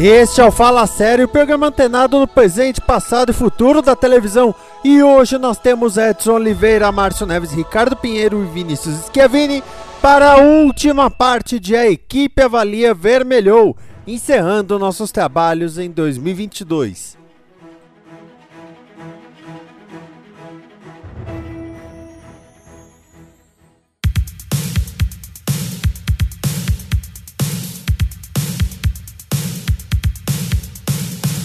Este é o Fala Sério, programa antenado no presente, passado e futuro da televisão. E hoje nós temos Edson Oliveira, Márcio Neves, Ricardo Pinheiro e Vinícius Schiavini para a última parte de A Equipe Avalia Vermelhou, encerrando nossos trabalhos em 2022.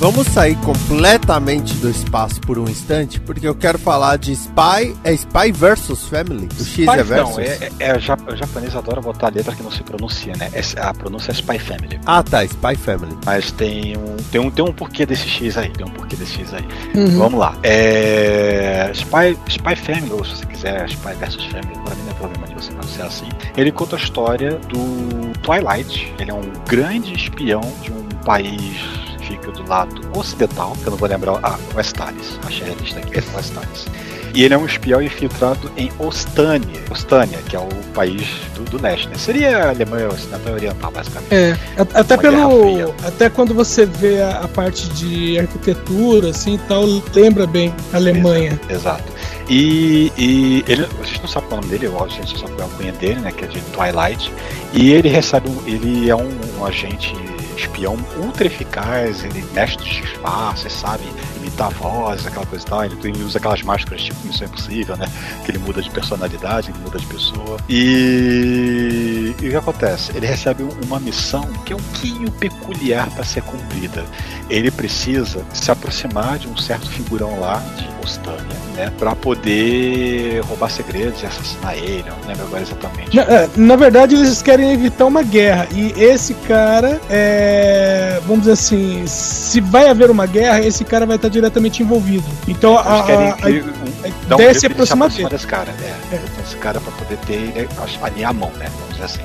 Vamos sair completamente do espaço por um instante, porque eu quero falar de Spy, é Spy versus Family? O X é versus? Não, é, é, é, o japonês adora botar a letra que não se pronuncia, né? É, a pronúncia é Spy Family. Ah, tá, Spy Family. Mas tem um, tem um, tem um porquê desse X aí, tem um porquê desse X aí. Uhum. Vamos lá. É, Spy, Spy Family, ou se você quiser, Spy versus Family, pra mim não é problema de você pronunciar assim. Ele conta a história do Twilight. Ele é um grande espião de um país fica do lado ocidental, que eu não vou lembrar, ah, Westalis, achei a lista aqui, é Westalis. E ele é um espião infiltrado em Ostânia, Ostânia, que é o país do, do né? Seria a Alemanha Ocidental Oriental, basicamente. É, até pelo. Até quando você vê a, a, parte de arquitetura, assim tal, lembra bem a Alemanha. Exato. exato. E, e, ele, a gente não sabe é o nome dele, a gente só sabe é o cunha dele, né? Que é de Twilight. E ele recebe um, ele é um, um agente espião ultra eficaz, ele mexe de disfarce, sabe imitar a voz, aquela coisa e tal. Ele, ele usa aquelas máscaras tipo Missão Impossível, né? Que ele muda de personalidade, ele muda de pessoa. E, e o que acontece? Ele recebe uma missão que é um pouquinho peculiar para ser cumprida. Ele precisa se aproximar de um certo figurão lá de Ostânia, né? Para poder roubar segredos e assassinar ele. Não lembro agora exatamente. Na, é, na verdade, eles querem evitar uma guerra. E esse cara é. Vamos dizer assim, se vai haver uma guerra, esse cara vai estar diretamente envolvido. Então a, a, a, a ideia é se aproximar desse cara, né? É. Esse cara para poder ter ali a mão, né? Vamos dizer assim.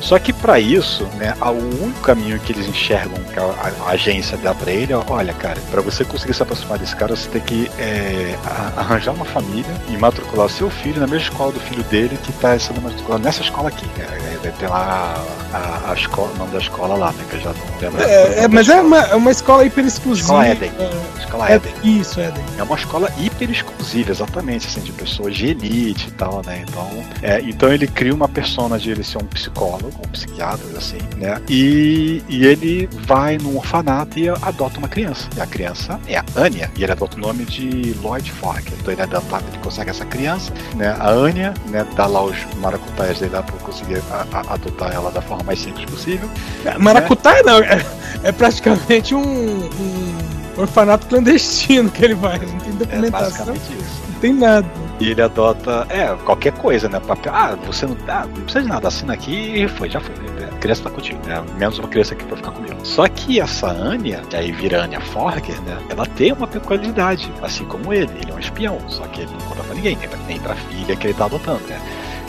Só que para isso, né, o único caminho que eles enxergam que a, a agência dá para ele é, olha, cara, para você conseguir se aproximar desse cara, você tem que é, arranjar uma família e matricular o seu filho na mesma escola do filho dele que tá sendo matriculado nessa escola aqui. Né? Deve ter lá a, a, escola, o nome da escola lá, né? Que eu já não lembro. É, é mas é uma, é uma escola hiper exclusiva. Escola Eden. É, escola Eden. Isso, Eden. É uma escola hiper exclusiva, exatamente, assim, de pessoas de elite e tal, né? Então, é, então ele cria uma persona de ele ser um psicólogo psicólogo, um psiquiatra, assim, né? E, e ele vai num orfanato e adota uma criança. E a criança é a Anya, e ele adota o nome de Lloyd Fork. Então ele adota, ele consegue essa criança, né? A Anya, né? Dá lá os maracutaias dele lá pra conseguir a, a, adotar ela da forma mais simples possível. É, maracutaia né? não, é, é praticamente um, um orfanato clandestino que ele vai, não tem é documentação. É isso. Não tem nada. E ele adota, é, qualquer coisa, né? Papel. Ah, você não, ah, não precisa de nada, assina aqui e foi, já foi. A criança tá contigo, né? Menos uma criança aqui pra ficar comigo. Só que essa Anya, que aí vira Anya Forger, né? Ela tem uma peculiaridade, assim como ele. Ele é um espião, só que ele não conta pra ninguém, nem pra filha que ele tá adotando, né?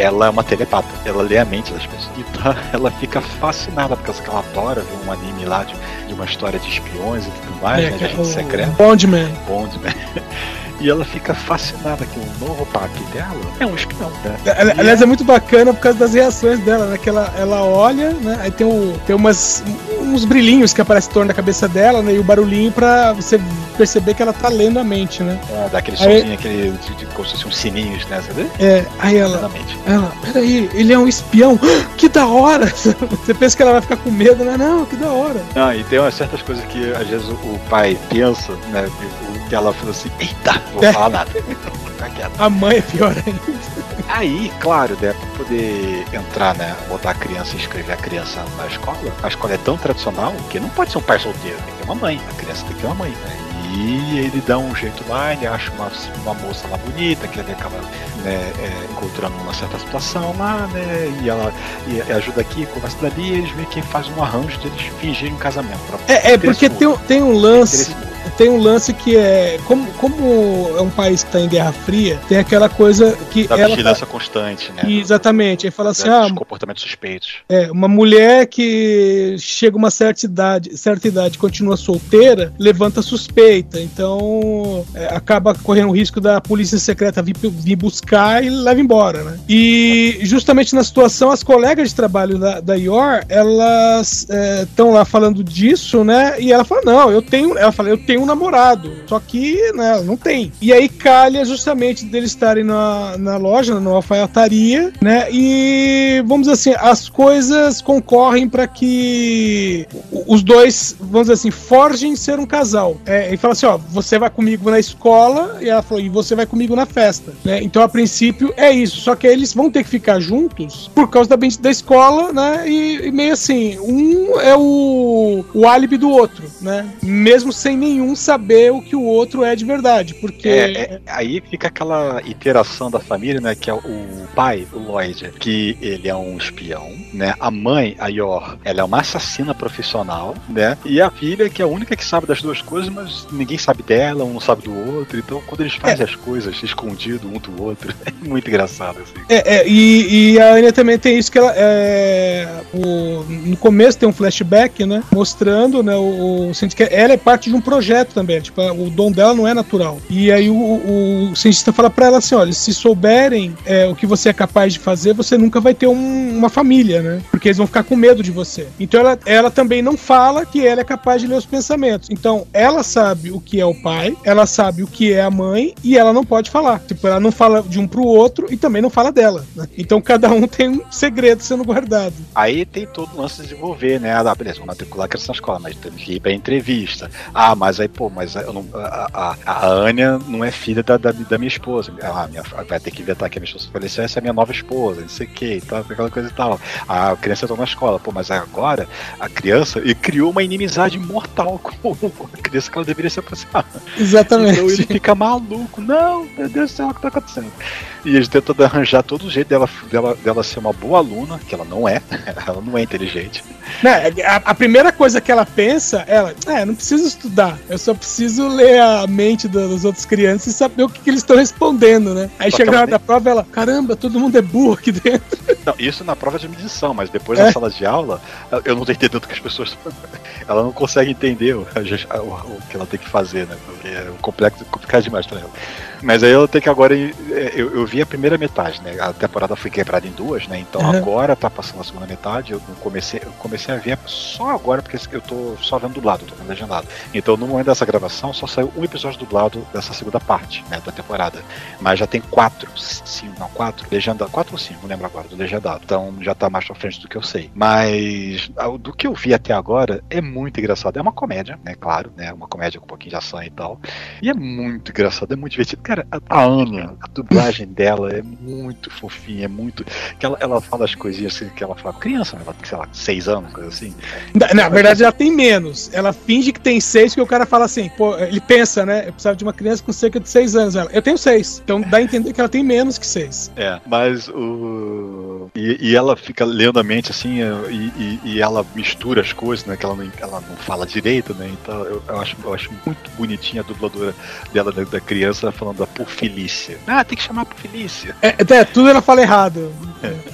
ela é uma telepata, ela lê a mente das pessoas. Então ela fica fascinada, porque ela adora ver um anime lá de, de uma história de espiões e tudo mais, é, né? De agente secreto. Bondman. Bondman. e ela fica fascinada que o novo papi dela é um espião, né? Aliás, é... é muito bacana por causa das reações dela, né? Que ela, ela olha, né? Aí tem, o, tem umas, uns brilhinhos que aparecem em torno da cabeça dela, né? E o barulhinho pra você perceber que ela tá lendo a mente, né? É, dá aquele aí, somzinho, aquele de, de, como se fosse uns sininhos, né? Vê? É, aí ela, ela, peraí, ele é um espião, que da hora! Você pensa que ela vai ficar com medo, né? Não, que da hora. Ah, e tem umas certas coisas que às vezes o pai pensa, né? Que ela falou assim, eita, vou é. falar nada. A mãe é pior ainda. Aí, claro, né, pra poder entrar, né, botar a criança e escrever a criança na escola, a escola é tão tradicional que não pode ser um pai solteiro, tem que ter uma mãe. A criança tem que ter uma mãe, né? E ele dá um jeito lá, ele acha uma, uma moça lá bonita, que ele acaba né, é, encontrando uma certa situação lá, né? E ela e ajuda aqui, conversa dali, e eles meio que fazem um arranjo de eles fingirem um casamento. é, é porque tem, tem um lance tem um lance que é. Como, como é um país que tá em Guerra Fria, tem aquela coisa que. Da ela vigilância constante, né? Exatamente. Aí fala assim: ah, comportamentos suspeitos. é, uma mulher que chega a uma certa idade, certa idade e continua solteira, levanta suspeita. Então é, acaba correndo o risco da polícia secreta vir, vir buscar e leva embora, né? E justamente na situação, as colegas de trabalho da, da Yor, elas estão lá falando disso, né? E ela fala: Não, eu tenho. Ela fala, eu tenho um namorado. Só que, né, não tem. E aí calha justamente deles estarem na, na loja, na alfaiataria, né? E vamos dizer assim, as coisas concorrem para que os dois, vamos dizer assim, forjem ser um casal. É, e fala assim: ó, você vai comigo na escola, e ela falou, e você vai comigo na festa. Né? Então, a princípio, é isso. Só que eles vão ter que ficar juntos por causa da, da escola, né? E, e meio assim, um é o, o álibi do outro, né? Mesmo sem nenhum saber o que o outro é de verdade. Porque. É, é, aí fica aquela iteração da família, né? Que é o, pai, o Lloyd, que ele é um espião, né? A mãe, a Yor, ela é uma assassina profissional, né? E a filha, que é a única que sabe das duas coisas, mas ninguém sabe dela, um não sabe do outro. Então, quando eles fazem as coisas escondido um do outro, é muito engraçado, assim. É, é, e, e a Anya também tem isso que ela é, o- no começo tem um flashback, né, mostrando, né, o, o ela é parte de um projeto também, tipo, o dom dela não é natural. E aí o, o, o cientista fala pra ela assim, olha, se souberem é, o que você é capaz de fazer, você nunca vai ter um- uma família, né, porque eles vão ficar com medo de você. Então ela, ela também não fala que ela é capaz de ler os pensamentos. Então ela sabe o que é o pai, ela sabe o que é a mãe e ela não pode falar. Tipo, ela não fala de um pro outro e também não fala dela. né? Então cada um tem um segredo sendo guardado. Aí tem todo o lance de desenvolver, né? Ah, beleza, vou matricular a criança na escola, mas tem que ir pra entrevista. Ah, mas aí, pô, mas eu não, a, a, a Anya não é filha da, da, da minha esposa. Ah, minha, vai ter que inventar que a minha esposa faleceu, essa é a minha nova esposa, não sei o que e tal, aquela coisa e tal. A criança entrou na escola, pô, mas agora a criança e criou uma inimizade mortal com a criança que ela deveria se aproximar. Exatamente. Então ele fica maluco. Não, meu Deus do céu, o que tá acontecendo? E eles tentam arranjar todo jeito dela, dela, dela ser uma boa aluna, que ela não é. Ela não é inteligente. Né, a, a primeira coisa que ela pensa, ela, é, não preciso estudar, eu só preciso ler a mente da- das outras crianças e saber o que, que eles estão respondendo, né? Aí chega na hora da prova ela, caramba, todo mundo é burro aqui dentro. Não, isso na prova de medição, mas depois É. na sala de aula, eu não tô entendendo o que as pessoas. Ela não consegue entender o, o- o que ela tem que fazer, né? Porque é complexo, complicado demais pra ela. Mas aí ela tem que agora. é, Eu, eu vi a primeira metade, né? A temporada foi quebrada em duas, né? Então Uhum. agora tá passando a segunda metade. Eu comecei, eu comecei a ver só agora, porque eu tô só vendo dublado, tô vendo legendado. Então no momento dessa gravação só saiu um episódio dublado dessa segunda parte, né? Da temporada. Mas já tem quatro, cinco, não, quatro, legenda, quatro ou cinco, não lembro agora, do legendado. Então já tá mais pra frente do que eu sei. Mas do que eu vi até agora é muito engraçado. É uma comédia, né? Claro, né? Uma comédia com um pouquinho de ação e tal. E é muito engraçado, é muito divertido. Cara, a, a Anya, a dublagem dela é muito fofinha, é muito. que ela, ela fala as coisinhas assim que ela fala. Criança, né? Ela tem, sei lá, seis anos, coisa assim. Na, na verdade, ela tem menos. Ela finge que tem seis, porque o cara fala assim, pô, ele pensa, né? Eu precisava de uma criança com cerca de seis anos. Ela, eu tenho seis. Então dá a entender que ela tem menos que seis. É, mas o. E, e ela fica lendo a mente assim, e, e- e ela mistura as coisas, né? Que ela não, ela não fala direito, né? Então eu, eu acho, eu acho muito bonitinha a dubladora dela, da, da criança, falando da Porfilícia. Ah, tem que chamar Porfilícia. É, é, tudo ela fala errado.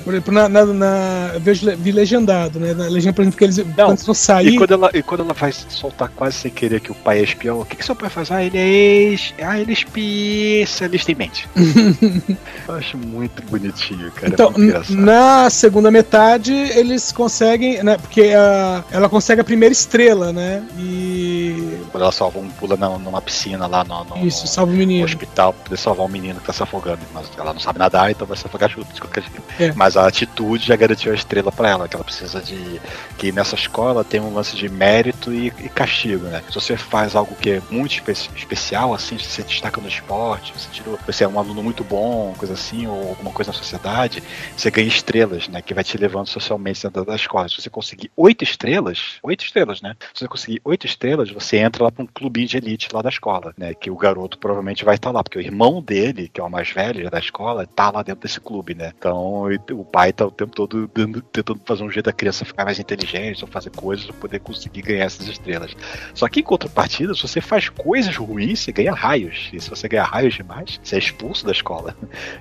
Por exemplo, na, na, na- eu vejo, vi legendado, né? Na legenda, por exemplo, que eles, quando eles vão sair. E quando, ela, e quando ela vai soltar quase sem querer que o pai é espião, o que, que seu pai faz? Ah, ele é ex. Ah, ele é especialista em mente. eu acho muito bonitinho, cara. Então, é na segunda metade, eles conseguem, né? Porque a, ela consegue a primeira estrela, né? E. Quando ela salva um pula na- numa piscina lá no, no- Isso, salva o no menino. Hospital pra poder salvar um menino que tá se afogando. Mas ela não sabe nadar, então vai se afogar junto de qualquer jeito. É. Mas a atitude já garantiu a estrela pra ela, que ela precisa de. Que nessa escola tem um lance de mérito e, e castigo, né? Se você faz algo que é muito espe- especial, assim, se você destaca no esporte, você, tirou, você é um aluno muito bom, coisa assim, ou alguma coisa na sociedade, você ganha estrelas, né? Que vai te levando socialmente dentro da escola. Se você conseguir oito estrelas, oito estrelas, né? Se você conseguir oito estrelas, você entra lá pra um clubinho de elite lá da escola, né? Que o garoto provavelmente vai estar lá, porque o irmão dele, que é o mais velho já da escola, tá lá dentro desse clube, né? Então o pai tá o tempo todo tentando fazer um jeito da criança ficar mais inteligente, ou fazer coisas pra poder conseguir ganhar essas estrelas. Só que em contrapartida, se você faz coisas ruins, você ganha raios. E se você ganha raios demais, você é expulso da escola.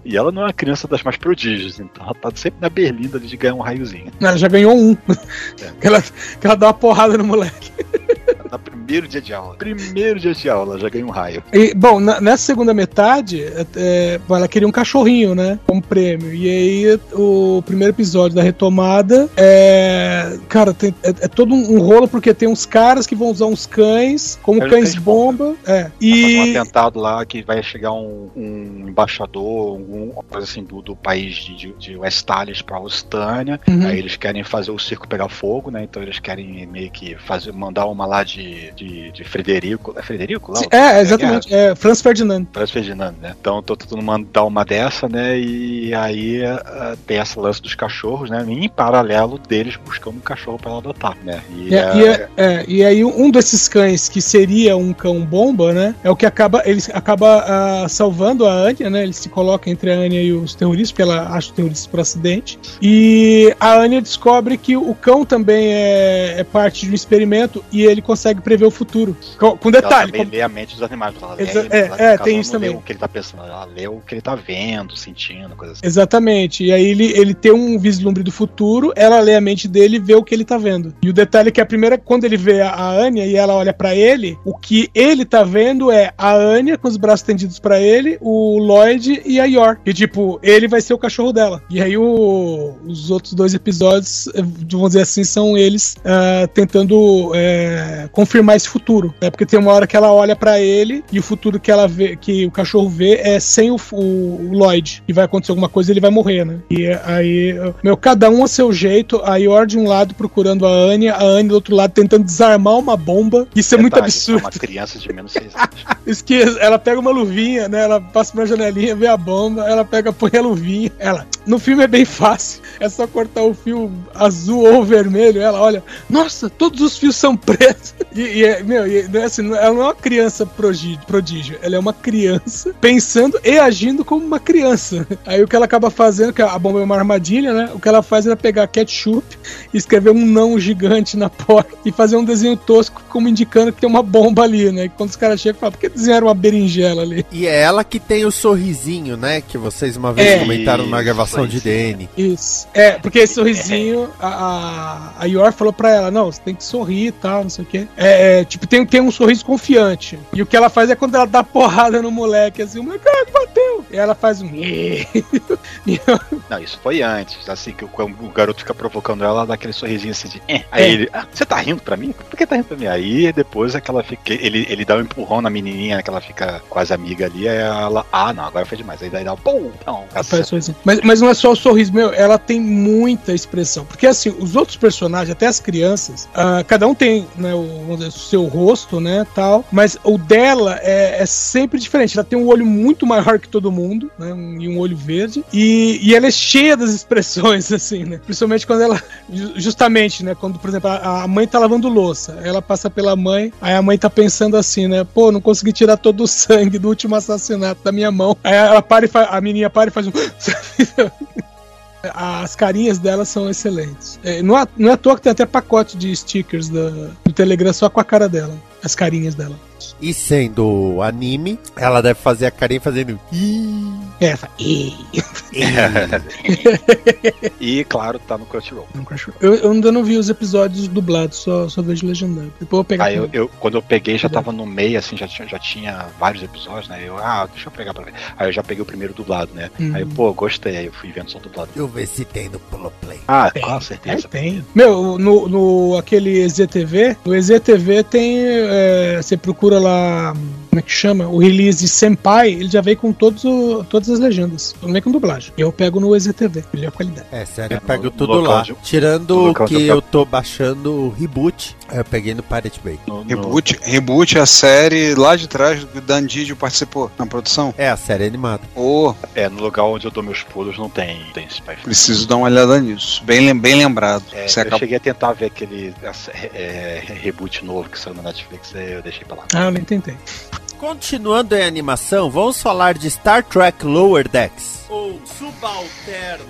E ela não é uma criança das mais prodígios, então ela tá sempre na berlinda ali de ganhar um raiozinho. Ela já ganhou um. que, ela, que ela dá uma porrada no moleque. No primeiro dia de aula. Primeiro dia de aula, já ganha um raio. E, bom, na- nessa segunda metade, é, é, ela queria um cachorrinho, né? Como prêmio. E aí, o primeiro episódio da retomada é. Cara, tem- é, é todo um, um rolo, porque tem uns caras que vão usar uns cães, como É, cães cães bomba. É. Vai fazer um E. atentado lá que vai chegar um, um embaixador, algum coisa assim do, do país de, de, de Westalis pra Ostânia. Uhum. Aí eles querem fazer o circo pegar fogo, né? Então eles querem meio que fazer, mandar uma lá de, de, de Frederico. É Frederico lá? É, exatamente. É Franz Ferdinand. Franz Ferdinand, né? Então tô tentando mandar uma dessa, né? E aí ah, tem essa lance dos cachorros, né? E em paralelo deles buscando um cachorro pra ela adotar, né? E, E, ah, e, é- é, e aí um desses cães que seria um cão bomba, né? É o que acaba ele acaba ah, salvando a Anya, né? Ele se coloca entre a Anya e os terroristas, porque ela acha os terroristas por acidente. E a Anya descobre que o cão também é, é parte de um experimento e ele consegue prever o futuro. Com, com Ela detalhe, também com- lê a mente dos animais. Ela Exa- ela, é, é, caso, tem ela isso também. o que ele tá pensando, ela lê o que ele tá vendo, sentindo, coisa assim. Exatamente. E aí ele, ele tem um vislumbre do futuro, ela lê a mente dele e vê o que ele tá vendo. E o detalhe é que a primeira, quando ele vê a, a Anya e ela olha pra ele, o que ele tá vendo é a Anya com os braços tendidos pra ele, o Lloyd e a Yor. E tipo, ele vai ser o cachorro dela. E aí o- os outros dois episódios, eh, vamos dizer assim, são eles ah, tentando eh, confirmar esse futuro. Né? Porque tem uma hora que ela olha pra ele e o futuro que ela vê, que o cachorro vê é sem o, o- o Lloyd. E vai acontecer alguma coisa ele vai morrer, né? E aí, meu, cada um a seu jeito, a Yor de um lado procurando a Anya, a Anya do outro lado tentando desarmar uma bomba. Isso é muito absurdo. É uma criança de menos 6 anos. Isso que ela pega uma luvinha, né? Ela passa por uma janelinha, vê a bomba, ela pega, põe a luvinha. Ela, no filme é bem fácil. É só cortar o fio azul ou vermelho. Ela olha, nossa, todos os fios são pretos. E, e é, meu, e, não é assim, ela não é uma criança prodígio, ela é uma criança pensando e agindo como uma criança. Aí o que ela acaba fazendo, que a bomba é uma armadilha, né? O que ela faz é pegar ketchup escrever um não gigante na porta e fazer um desenho tosco como indicando que tem uma bomba ali, né? E quando os caras chegam, falam, por que desenharam uma berinjela ali? E é ela que tem o sorrisinho, né? Que vocês uma vez É. comentaram numa gravação de. DN. Isso. É, porque esse sorrisinho, a, a, a Yor falou pra ela, não, você tem que sorrir e tal, não sei o quê. É, é, tipo, tem, tem um sorriso confiante. E o que ela faz é quando ela dá porrada no moleque, assim, o moleque, ah, bateu! E ela faz um... Não, isso foi antes. Assim, que o, o garoto fica provocando ela, ela dá aquele sorrisinho assim de. "Eh". Aí É. ele, ah, você tá rindo pra mim? Por que tá rindo pra mim? Aí depois é que ela fica. Ele, ele dá um empurrão na menininha, que ela fica quase amiga ali, aí ela. Ah, não, agora foi demais. Aí daí dá um. Pum! Não, sorrisinho. Mas, mas não é só o sorriso, meu, ela tem muita expressão. Porque assim, os outros personagens, até as crianças, ah, cada um tem né, o, seu rosto, né, tal. Mas o dela é, é sempre diferente. Ela tem um olho muito maior que todo mundo, né, um- e um olho verde. E, e ela é cheia das expressões, assim, né. Principalmente quando ela, ju- justamente, né, quando, por exemplo, a, a mãe tá lavando louça. Ela passa pela mãe, aí a mãe tá pensando assim, né, pô, não consegui tirar todo o sangue do último assassinato da minha mão. Aí ela para e faz, a menininha para e faz um... As carinhas dela são excelentes. É, não, é, não é à toa que tem até pacote de stickers do Telegram só com a cara dela. As carinhas dela. E sendo anime, ela deve fazer a carinha fazendo. "Ih, É, ela fala, "Ei". E claro, tá no Crunchyroll. eu, eu ainda não vi os episódios dublados, só, só vejo legendado. Depois eu vou pegar. Aí eu, eu- quando eu peguei, já Tá tava no meio, assim, já tinha, já tinha vários episódios, né? Eu, ah, deixa eu pegar pra ver. Aí eu já peguei o primeiro dublado, né? Uhum. Aí, pô, gostei, aí eu fui vendo só dublado. Deixa eu ver se tem no Pulo Play. Ah, Tem. com É, certeza. tem. Meu, no, no aquele EZTV, no EZTV tem. É, você procura lá como é que chama? O release de Senpai, ele já veio com todos o, todas as legendas. Não vem com dublagem. E eu pego no EZTV, melhor qualidade. É, sério, eu É, pego no tudo lá. de- Tirando o que eu tô baixando o reboot, eu peguei no Pirate Bay. No, no- Reboot, Reboot é a série lá de trás que o Dan Didio participou na produção. É a série animada. Ô, é, no lugar onde eu dou meus pulos não tem, tem Spy preciso dar uma olhada nisso. Bem, bem lembrado. É, Você eu acabou- cheguei a tentar ver aquele essa- é, reboot novo que saiu na Netflix, aí eu deixei pra lá. Ah, eu nem tentei. Continuando em animação, vamos falar de Star Trek Lower Decks. Ou Subalterno.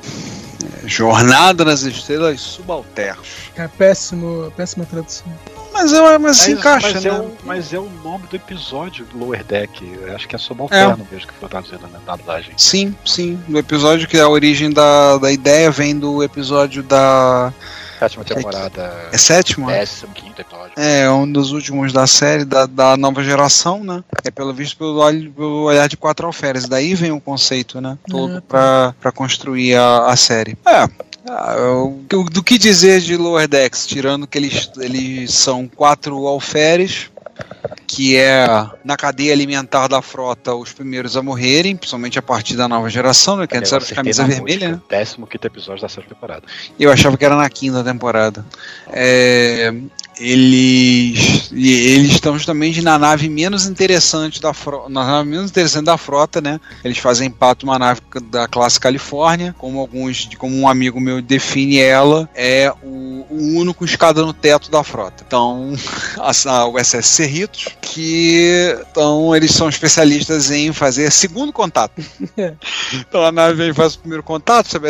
Jornada nas Estrelas Subalternos. É péssimo, péssima tradução. Mas, eu, mas se encaixa, mas né? É o, mas é o nome do episódio do Lower Deck. Eu acho que é subalterno mesmo que foi traduzido na dublagem. Sim, sim. No episódio que a origem da, da ideia vem do episódio da. Sétima temporada. É é? Décimo quinto episódio. É, um dos últimos da série, da, da nova geração, né? É pelo visto pelo, olho- pelo olhar de quatro alferes. Daí vem o conceito, né? Todo Ah, pra, pra construir a, a série. É. ah, o- o- do que dizer de Lower Decks, tirando que eles, eles são quatro alferes, que é na cadeia alimentar da frota os primeiros a morrerem, principalmente a partir da nova geração, né? Que antes era os acertei camisa vermelha, né? música. Décimo quinto episódio da sétima temporada. Eu achava que era na quinta temporada. É, eles eles estão justamente na nave menos interessante da frota, na nave menos interessante da frota, né? Eles fazem parte de uma nave da classe Califórnia, como alguns, como um amigo meu define ela, é o, o único escada no teto da frota. Então, a, USS Cerritos, que então eles são especialistas em fazer segundo contato. Então a nave vem faz o primeiro contato, sabe?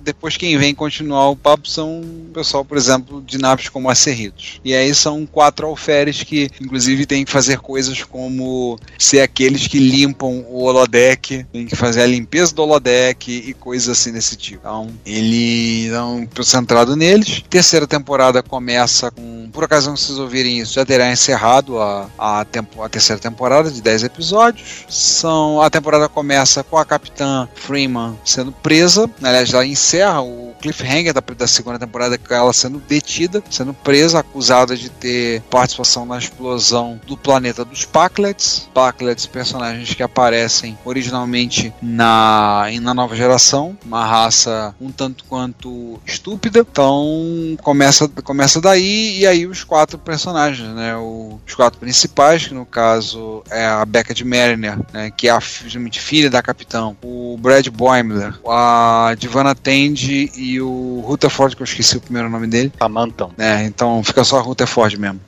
Depois quem vem continuar o papo são o pessoal, por exemplo, de naves como a Cerritos. E aí são quatro alferes que, inclusive, têm que fazer coisas como ser aqueles que limpam o holodeck, tem que fazer a limpeza do holodeck e coisas assim desse tipo. Então, ele então, centrado neles. Terceira temporada começa com, por que vocês ouvirem isso, já terá encerrado a, a, tempo, a terceira temporada de 10 episódios. São, a temporada começa com a capitã Freeman sendo presa. Aliás, ela encerra o cliffhanger da, da segunda temporada com ela sendo detida, sendo presa, acusada de ter participação na explosão do planeta dos Packlets. Packlets, personagens que aparecem originalmente na, na nova geração, uma raça um tanto quanto estúpida. Então começa, começa daí e aí os quatro personagens, né? O- os quatro principais, que no caso é a Becca de Mariner, né? que é a filha da capitão, o Brad Boimler, a Divana Tende e o Rutherford, que eu esqueci o primeiro nome dele. Samantha. É, então fica só Rutherford mesmo.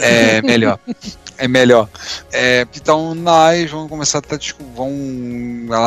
É melhor. É melhor. É, então lá eles vão começar a tentar, desco- vão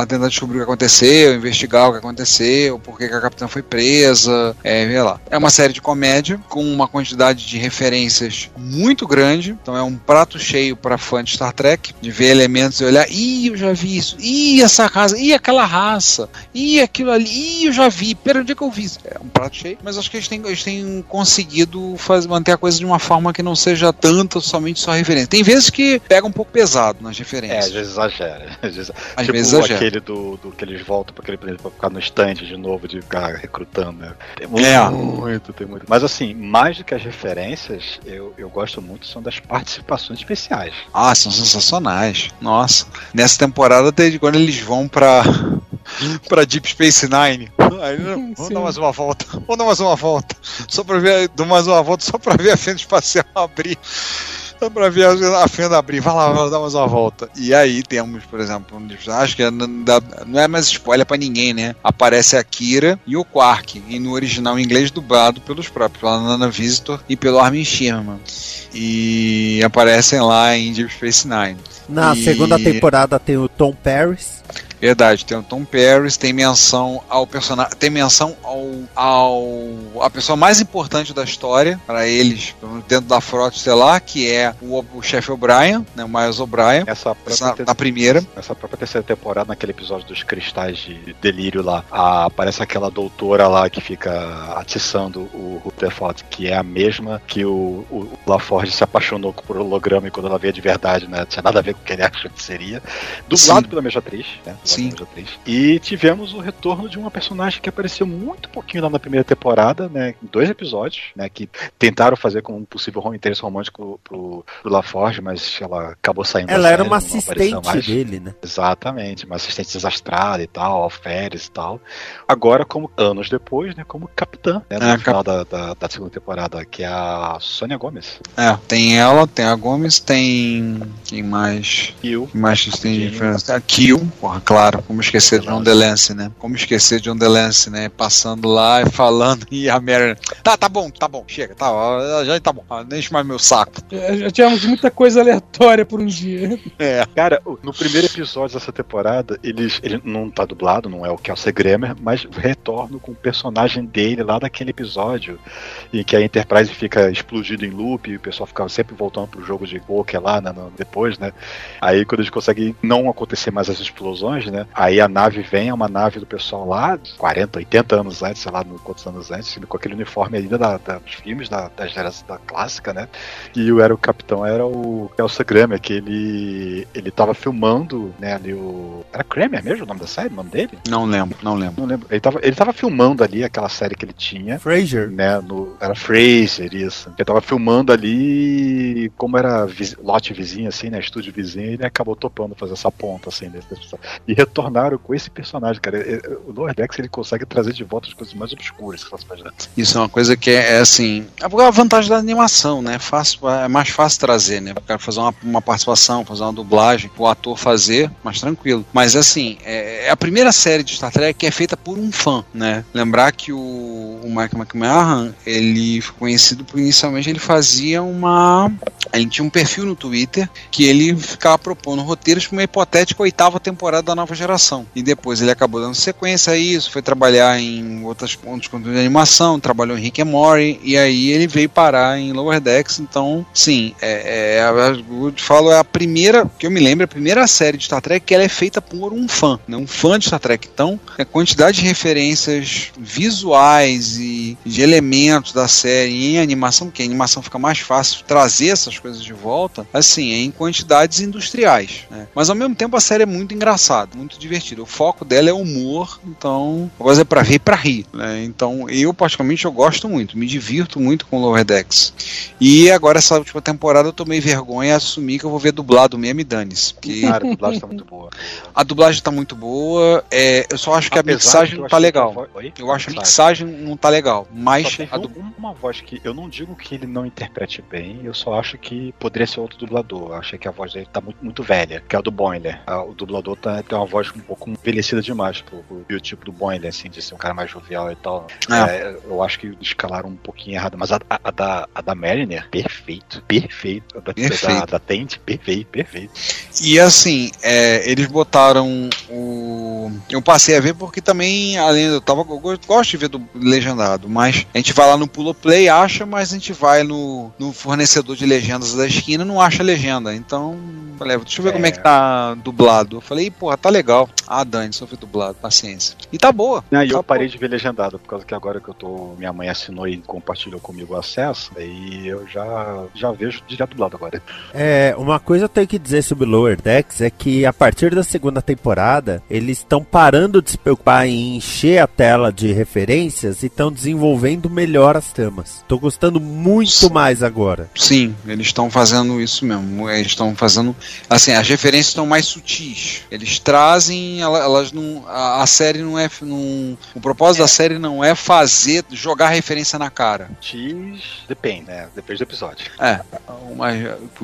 tentar descobrir o que aconteceu, investigar o que aconteceu, por que a capitã foi presa, é, vê lá. É uma série de comédia com uma quantidade de referências muito grande, então é um prato cheio para fã de Star Trek, de ver elementos e olhar, ih, eu já vi isso, ih, essa raça, ih, aquela raça, ih, aquilo ali, ih, eu já vi, pera, onde é que eu vi isso? É um prato cheio, mas acho que eles têm, eles têm conseguido manter a coisa de uma forma que não seja tanto somente só referência. Tem vezes que pega um pouco pesado nas É, referências. às vezes exagera. Às vezes, Às tipo vezes exagera. aquele do, do que eles voltam para aquele planeta pra ficar no stand de novo, de ficar recrutando. Né? Tem É. muito, tem muito. Mas assim, mais do que as referências, eu, eu gosto muito são das participações especiais. Ah, são sensacionais. Nossa. Nessa temporada, desde quando eles vão pra, pra Deep Space Nine. Aí, vamos Sim. dar mais uma volta. Vamos dar mais uma volta. Só pra ver. Dou mais uma volta só pra ver a fenda espacial abrir. Pra ver a fenda abrir. Vai lá, vai lá, dá mais uma volta. E aí temos, por exemplo, um acho que não dá- não é mais spoiler pra ninguém, né? Aparece a Kira e o Quark. E no original em inglês dublado pelos próprios, pela Nana Visitor e pelo Armin Sherman. E aparecem lá em Deep Space Nine. Na E- segunda temporada tem o Tom Paris. Verdade, tem o Tom Paris, tem menção ao personagem, tem menção ao, ao a pessoa mais importante da história para eles dentro da frota estelar, que é o, o chefe O'Brien, né, o Miles O'Brien, Essa ter- na primeira. essa própria terceira temporada, naquele episódio dos cristais de delírio lá, a- aparece aquela doutora lá que fica atiçando o Rutherford, que é a mesma que o, o, o LaForge se apaixonou por holograma e quando ela veio de verdade, né? Tinha nada a ver com o que ele achou que seria. Dublado Sim. pela mesma atriz, né? Sim. número 3. E tivemos o retorno de uma personagem que apareceu muito pouquinho lá na primeira temporada, né? Em dois episódios, né? Que tentaram fazer com um possível interesse romântico pro, pro LaForge, mas ela acabou saindo Ela era série, uma não apareceu assistente dele, né? Exatamente, uma assistente desastrada e tal, alferes e tal. Agora, como anos depois, né, como capitã, né, no É, final da, da, da segunda temporada, que é a Sônia Gomes. É, tem ela, tem a Gomes, tem. Quem mais? O Quem mais que tem Rapidinho. diferença? A Kill, porra, claro. Como esquecer de John. Delancey, né? Como esquecer de John Delancey, né? Passando lá e falando, e a Mary. Tá, tá bom, tá bom, chega, tá, já tá bom, não enche mais meu saco. Já, já tivemos muita coisa aleatória por um dia. É. Cara, no primeiro episódio dessa temporada, eles, ele não tá dublado, não é o Kelsey Grammer, mas retorno com o personagem dele lá daquele episódio em que a Enterprise fica explodida em loop e o pessoal ficava sempre voltando pro jogo de poker lá né, no- depois, né? Aí quando eles conseguem não acontecer mais as explosões, né? Aí a nave vem, é uma nave do pessoal lá, 40, 80 anos antes, sei lá, no- quantos anos antes, com aquele uniforme ainda da, da- dos filmes da, da geração da clássica, né? E o, era o capitão era o Elsa Kramer, que ele ele tava filmando, né, ali o era Kramer mesmo o nome da série, o nome dele? Não lembro, não lembro. Não lembro. Ele tava ele tava filmando ali aquela série que ele tinha, Fraser. né, no era Fraser isso. Ele tava filmando ali como era viz- lote vizinho assim, né, estúdio vizinho, e ele acabou topando fazer essa ponta assim desse. E retornaram com esse personagem, cara. É- é- O Decks ele consegue trazer de volta as coisas mais obscuras que você. Isso é uma coisa que é, é assim. É a vantagem da animação, né? Fácil, é mais fácil trazer, né? O cara fazer uma, uma participação, fazer uma dublagem, o ator fazer, mais tranquilo. Mas assim, é, é a primeira série de Star Trek que é feita por um fã, né? Lembrar que o, o Michael McMahon, ele foi conhecido por inicialmente ele fazia uma. Ele tinha um perfil no Twitter que ele ficava propondo roteiros para uma hipotética oitava temporada da nova geração. E depois ele acabou dando sequência a isso, foi trabalhar em outras pontos de animação, trabalhou em Rick and Morty, e aí ele veio parar em Lower Decks. Então, sim, é, é, te falo, é a primeira, que eu me lembro, a primeira série de Star Trek que ela é feita por um fã, né, um fã de Star Trek. Então, a quantidade de referências visuais e de elementos da série em animação, que a animação fica mais fácil trazer essas coisas de volta, assim, é em quantidades industriais. né. Mas ao mesmo tempo a série é muito engraçada, muito divertida. O foco dela é humor, então a coisa é pra ver e pra rir. né. Então eu, particularmente, eu gosto muito, me divirto muito com Lower Decks. E agora essa última temporada eu tomei vergonha e assumi que eu vou ver dublado mesmo e dane-se. porque Cara, a dublagem tá muito boa. a dublagem tá muito boa, é, eu só acho que a Apesar mixagem que eu não tá que a legal. Eu acho a Mixagem. mixagem não tá legal, mas a du- um- uma voz que eu não digo que ele não interprete bem, eu só acho que poderia ser outro dublador. Eu achei que a voz dele tá muito, muito velha, que é a do Boiler. O dublador tá, tem uma voz um pouco envelhecida demais pro, pro biotipo do Boiler, assim, de ser um cara mais jovial e tal. É. É, eu acho que escalaram um pouquinho errado, mas a, a- a da, a da Mariner, perfeito, perfeito. A da, Perfeito. da, da Tent, perfeito, perfeito. E assim, é, eles botaram o. Eu passei a ver porque também, além eu tava. Eu go- gosto de ver do legendado, mas a gente vai lá no Pulo Play, acha, mas a gente vai no, no fornecedor de legendas da esquina não acha legenda. Então, falei, deixa eu ver É. como é que tá dublado. Eu falei, porra, tá legal. Ah, Dani, só foi dublado, paciência. E tá boa. Não, e Tá eu parei boa. de ver legendado, por causa que agora que eu tô. Minha mãe assinou e compartilhou comigo o acesso, aí eu já, já vejo direto dublado agora. É, uma coisa eu tenho que dizer sobre Lower Decks é que a partir da segunda temporada, eles estão parando de se preocupar em encher a tela de referências e estão desenvolvendo melhor as tramas. Tô gostando muito Sim. mais agora. Sim, eles estão fazendo isso mesmo. Eles estão fazendo. Assim, as referências estão mais sutis. Eles trazem. Ela- Elas não. A, a série não é. Não, o propósito da série não é fazer. jogar referência na cara. X depende, né? Depende do episódio. É. Algumas,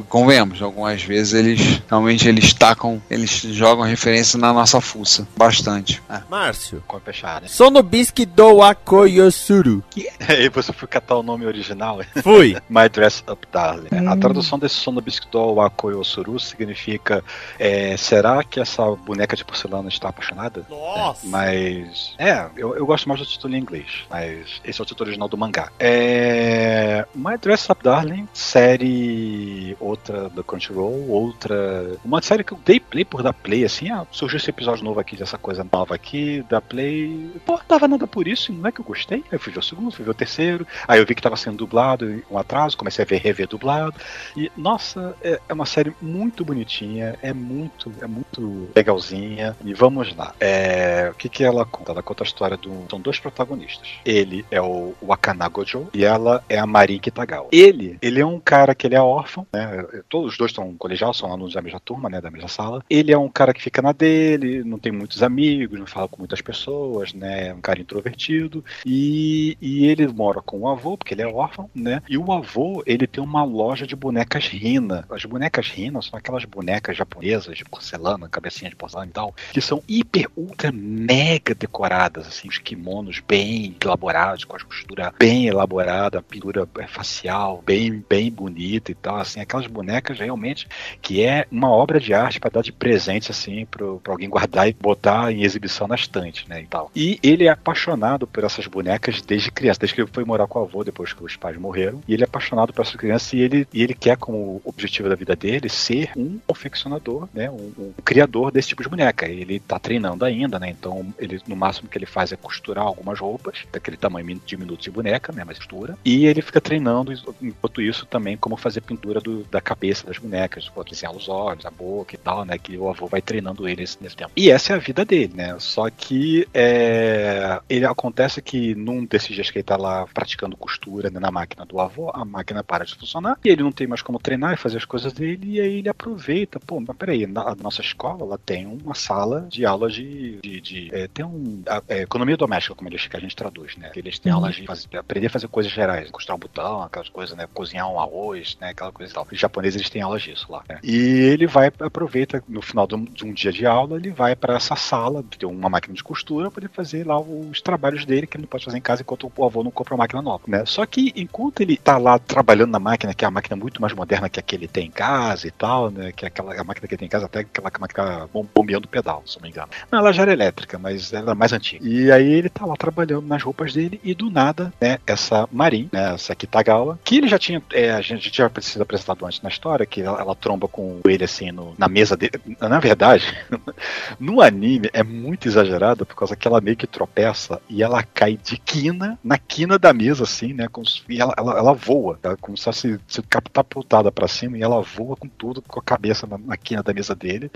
convenhamos, algumas vezes eles. Realmente eles tacam. Eles jogam referência na nossa fuça. Bastante. É. Márcio. Com a fechar, né? Sonobiski do Akoyosuru. Aí você foi catar o nome original, Fui. My Dress Up Darling. A Hum. tradução desse Sonobisque do Akoyosuru significa é, será que essa boneca de porcelana está apaixonada? Nossa. Mas. É, eu, eu gosto mais do título em inglês. Mas esse é o título original do mangá. É. My Dress Up Darling, série. Outra da Crunchyroll, outra. Uma série que eu dei play por dar play, assim. Ah, surgiu esse episódio novo aqui dessa coisa nova aqui, da Play. Pô, tava nada por isso, não é que eu gostei. Aí eu fui ver o segundo, fui ver o terceiro. Aí eu vi que tava sendo dublado, um atraso, comecei a ver rever dublado. E, nossa, é, é uma série muito bonitinha, é muito, é muito legalzinha. E vamos lá. É, o que que ela conta? Ela conta a história do. São dois protagonistas. Ele é o Wakana Gojo e ela é a Mari Kitagawa. Ele, ele é um cara que ele é órfão, né? Todos os dois estão no colegial, são alunos da mesma turma, né? Da mesma sala. Ele é um cara que fica na dele, não tem muitos amigos, não fala com muitas pessoas, né? É um cara introvertido. E, e ele mora com o avô, porque ele é órfão, né? E o avô, ele tem uma loja de bonecas Rina. As bonecas Rina são aquelas bonecas japonesas de porcelana, cabecinha de porcelana que são hiper, ultra, mega decoradas, assim, os kimonos bem elaborados, com a costura bem elaborada, a pintura facial bem, bem bonita e tal, assim, aquelas bonecas realmente que é uma obra de arte para dar de presente, assim, para alguém guardar e botar em exibição na estante, né, e tal. E ele é apaixonado por essas bonecas desde criança, desde que ele foi morar com o avô depois que os pais morreram, e ele é apaixonado por essas crianças e ele, e ele quer como objetivo da vida dele ser um confeccionador, né, um, um criador desse tipo de boneca. Ele tá treinando ainda, né, então ele, no máximo que ele faz é costurar algumas roupas, daquele tamanho diminuto de boneca, né, mas costura, e ele fica treinando, enquanto isso, também como fazer pintura do, da cabeça das bonecas, desenhar os olhos, a boca e tal, né, que o avô vai treinando ele nesse, nesse tempo. E essa é a vida dele, né, só que é, ele acontece que num desses dias que ele tá lá praticando costura né, na máquina do avô, a máquina para de funcionar, e ele não tem mais como treinar e fazer as coisas dele, e aí ele aproveita, pô, mas peraí, na, a nossa escola, ela tem uma sala de aula de, de, de é, tem um, a, é, economia doméstica, como eles, que a gente traduz, né, que eles têm Uhum. aulas de fazer, aprender a fazer coisas gerais, costurar um botão, aquelas coisas, né, cozinhar um arroz, né, aquela coisa e tal. Os japoneses, eles têm aulas disso lá, né. E ele vai, aproveita, no final de um, de um dia de aula, ele vai para essa sala, que tem uma máquina de costura, para ele fazer lá os trabalhos dele, que ele não pode fazer em casa enquanto o avô não compra uma máquina nova, né. Só que enquanto ele tá lá trabalhando na máquina, que é a máquina muito mais moderna que a que ele tem em casa e tal, né, que é aquela a máquina que ele tem em casa, até aquela máquina bom- bombeando o pedal, se não me engano. Não, ela já era elétrica, mas ela é mais antiga. E aí ele tá lá trabalhando nas roupas dele e do nada, né, essa Marin, né, essa Kitagawa, que ele já tinha, é, a gente já tinha sido apresentado antes na história, que ela, ela tromba com ele assim no- na mesa dele. Na verdade, no anime é muito exagerado por causa que ela meio que tropeça e ela cai de quina na quina da mesa, assim, né? Se- e ela, ela, ela voa, ela, como se fosse se catapultada pra cima e ela voa com tudo, com a cabeça na, na quina da mesa dele.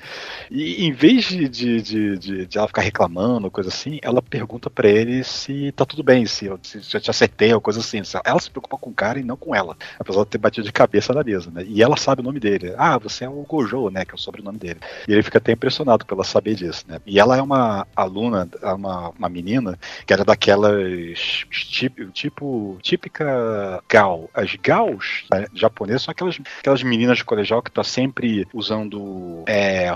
E em vez de, de, de, de- ela ficar reclamando, coisa assim, ela pergunta pra ele se tá tudo bem, se eu, se, eu te acertei, ou coisa assim. Ela se preocupa com o cara e não com ela, apesar de ter batido de cabeça na mesa, né? E ela sabe o nome dele. Ah, você é o Gojo, né? Que é o sobrenome dele. E ele fica até impressionado pela saber disso, né? E ela é uma aluna, é uma, uma menina que era daquelas tipo, tipo típica gal. As gals né, japonesas são aquelas, aquelas meninas de colegial que tá sempre usando é,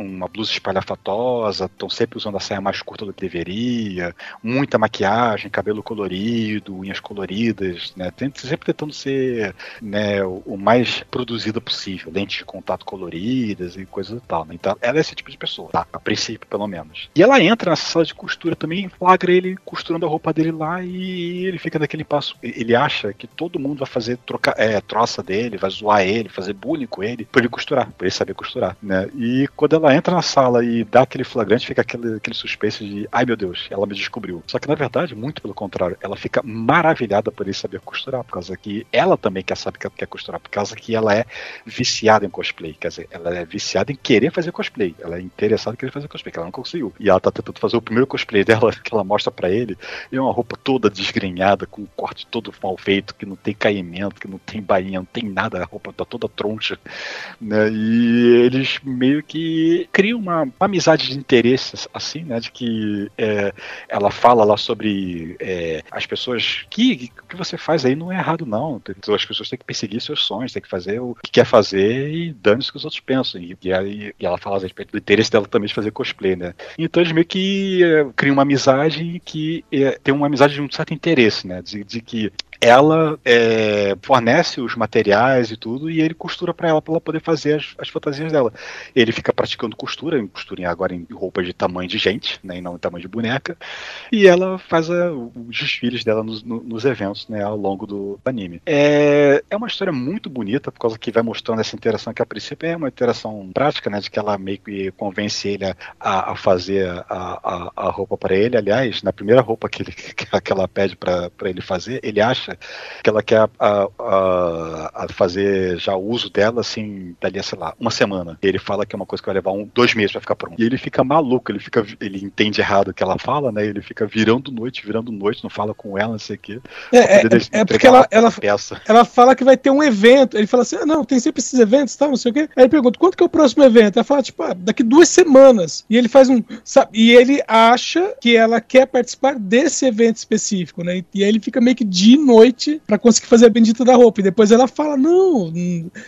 uma blusa espalhafatosa, estão sempre usando a saia mais curta do que deveria, muita maquiagem, cabelo colorido, unhas coloridas, né? Sempre tentando ser né, o, mais produzida possível, lentes de contato coloridas e coisas e tal. Né? Então, ela é esse tipo de pessoa, tá? A princípio, pelo menos. E ela entra nessa sala de costura também, flagra ele costurando a roupa dele lá e ele fica naquele passo. Ele acha que todo mundo vai fazer troca, é, troça dele, vai zoar ele, fazer bullying com ele, por ele costurar, por ele saber costurar, né? E quando ela entra na sala e dá aquele flagrante, fica aquele, aquele suspense de, ai meu Deus, ela me descobriu. Só que na verdade, muito pelo contrário, ela fica maravilhada por ele saber costurar, por causa que ela também quer saber que quer costurar, por causa que ela é viciada em cosplay, quer dizer, ela é viciada em querer fazer cosplay, ela é interessada em querer fazer cosplay, que ela não conseguiu. E ela tá tentando fazer o primeiro cosplay dela, que ela mostra pra ele, e é uma roupa toda desgrenhada, com um corte todo mal feito, que não tem caimento, que não tem bainha, não tem nada, a roupa tá toda troncha, né? E eles meio que criam uma, uma amizade de interesses, assim, né? De que é, ela fala lá sobre é, as pessoas que o que você faz aí não é errado, não. As pessoas têm que perseguir seus sonhos, têm que fazer o que quer fazer e dane-se o que os outros pensam. E, e, aí, e ela fala a respeito do interesse dela também de fazer cosplay, né? Então eles meio que é, criam uma amizade que é, tem uma amizade de um certo interesse, né? De, de que ela é, fornece os materiais e tudo, e ele costura para ela, para ela poder fazer as, as, fantasias dela. Ele fica praticando costura, costura agora em roupas de tamanho de gente, né, e não em tamanho de boneca, e ela faz a, os desfiles dela nos, nos eventos né, ao longo do anime. É, é uma história muito bonita, por causa que vai mostrando essa interação que a princípio é uma interação prática, né, de que ela meio que convence ele a, a fazer a, a, a roupa para ele. Aliás, na primeira roupa que, ele, que ela pede para ele fazer, ele acha que ela quer a, a, a, fazer já uso dela assim, dali, sei lá, uma semana. Ele fala que é uma coisa que vai levar um, dois meses para ficar pronto. E ele fica maluco, ele fica, ele entende errado o que ela fala, né? Ele fica virando noite, virando noite, não fala com ela, não sei o quê. É, é, é porque ela, ela, ela fala que vai ter um evento. Ele fala assim: ah, não, tem sempre esses eventos, tá? Não sei o quê. Aí ele pergunta: quanto que é o próximo evento? Ela fala, tipo, ah, daqui duas semanas. E ele faz um. Sabe, e ele acha que ela quer participar desse evento específico, né? E aí ele fica meio que de noite para conseguir fazer a bendita da roupa. E depois ela fala: não,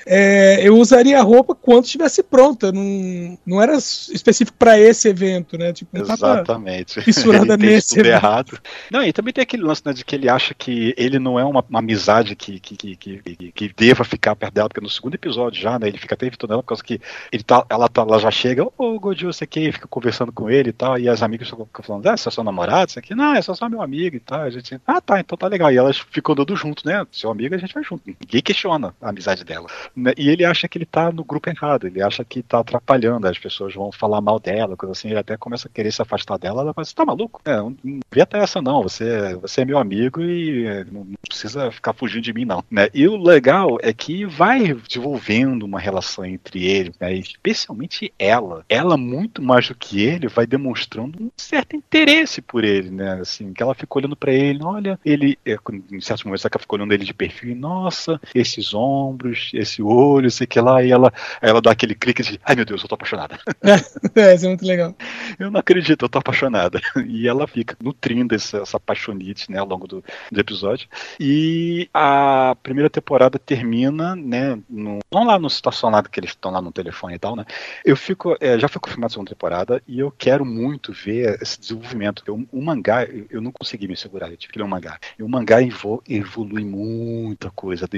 é, eu usaria a roupa quando estivesse pronta. Não, não era específico para esse evento, né? Tipo, Exatamente. Fissurada nesse errado. Não, e também tem aquele lance né, de que ele acha que ele não é uma, uma amizade que, que, que, que, que deva ficar perto dela, porque no segundo episódio já, né? Ele fica até evitando ela por causa que ele tá, ela, tá, ela já chega, ô oh, Godio, você que fica conversando com ele e tal, e as amigas ficam falando, ah, você é seu namorado, isso aqui? Não, é só, só meu amigo e tal. A gente, ah, tá, então tá legal. E elas ficam andando junto, né? Seu amigo, a gente vai junto. Ninguém questiona a amizade dela. Né? E ele acha que ele tá no grupo errado, ele acha que tá atrapalhando, as pessoas vão falar mal dela, coisa assim, ele até começa a querer se afastar dela, ela fala, você tá maluco? É, não, vê até essa não, você, você é meu amigo e é, não, precisa ficar fugindo de mim não, né? E o legal é que vai desenvolvendo uma relação entre eles, né? especialmente ela. Ela, muito mais do que ele, vai demonstrando um certo interesse por ele, né? Assim, que ela fica olhando para ele, olha, ele, é, certos momentos, ela fica olhando ele de perfil, e, nossa, esses ombros, esse olho, sei que lá, e ela, ela dá aquele clique de, ai meu Deus, eu tô apaixonada. É, isso é muito legal. Eu não acredito, eu tô apaixonada. E ela fica nutrindo essa, essa paixonite, né, ao longo do, do episódio. E a primeira temporada termina, né, no, não lá no estacionado que eles estão lá no telefone e tal, né? Eu fico, é, já foi confirmado a segunda temporada e eu quero muito ver esse desenvolvimento. Eu, o mangá, eu, eu, não consegui me segurar, eu tive que ler um mangá. E o mangá evol, evolui muita coisa,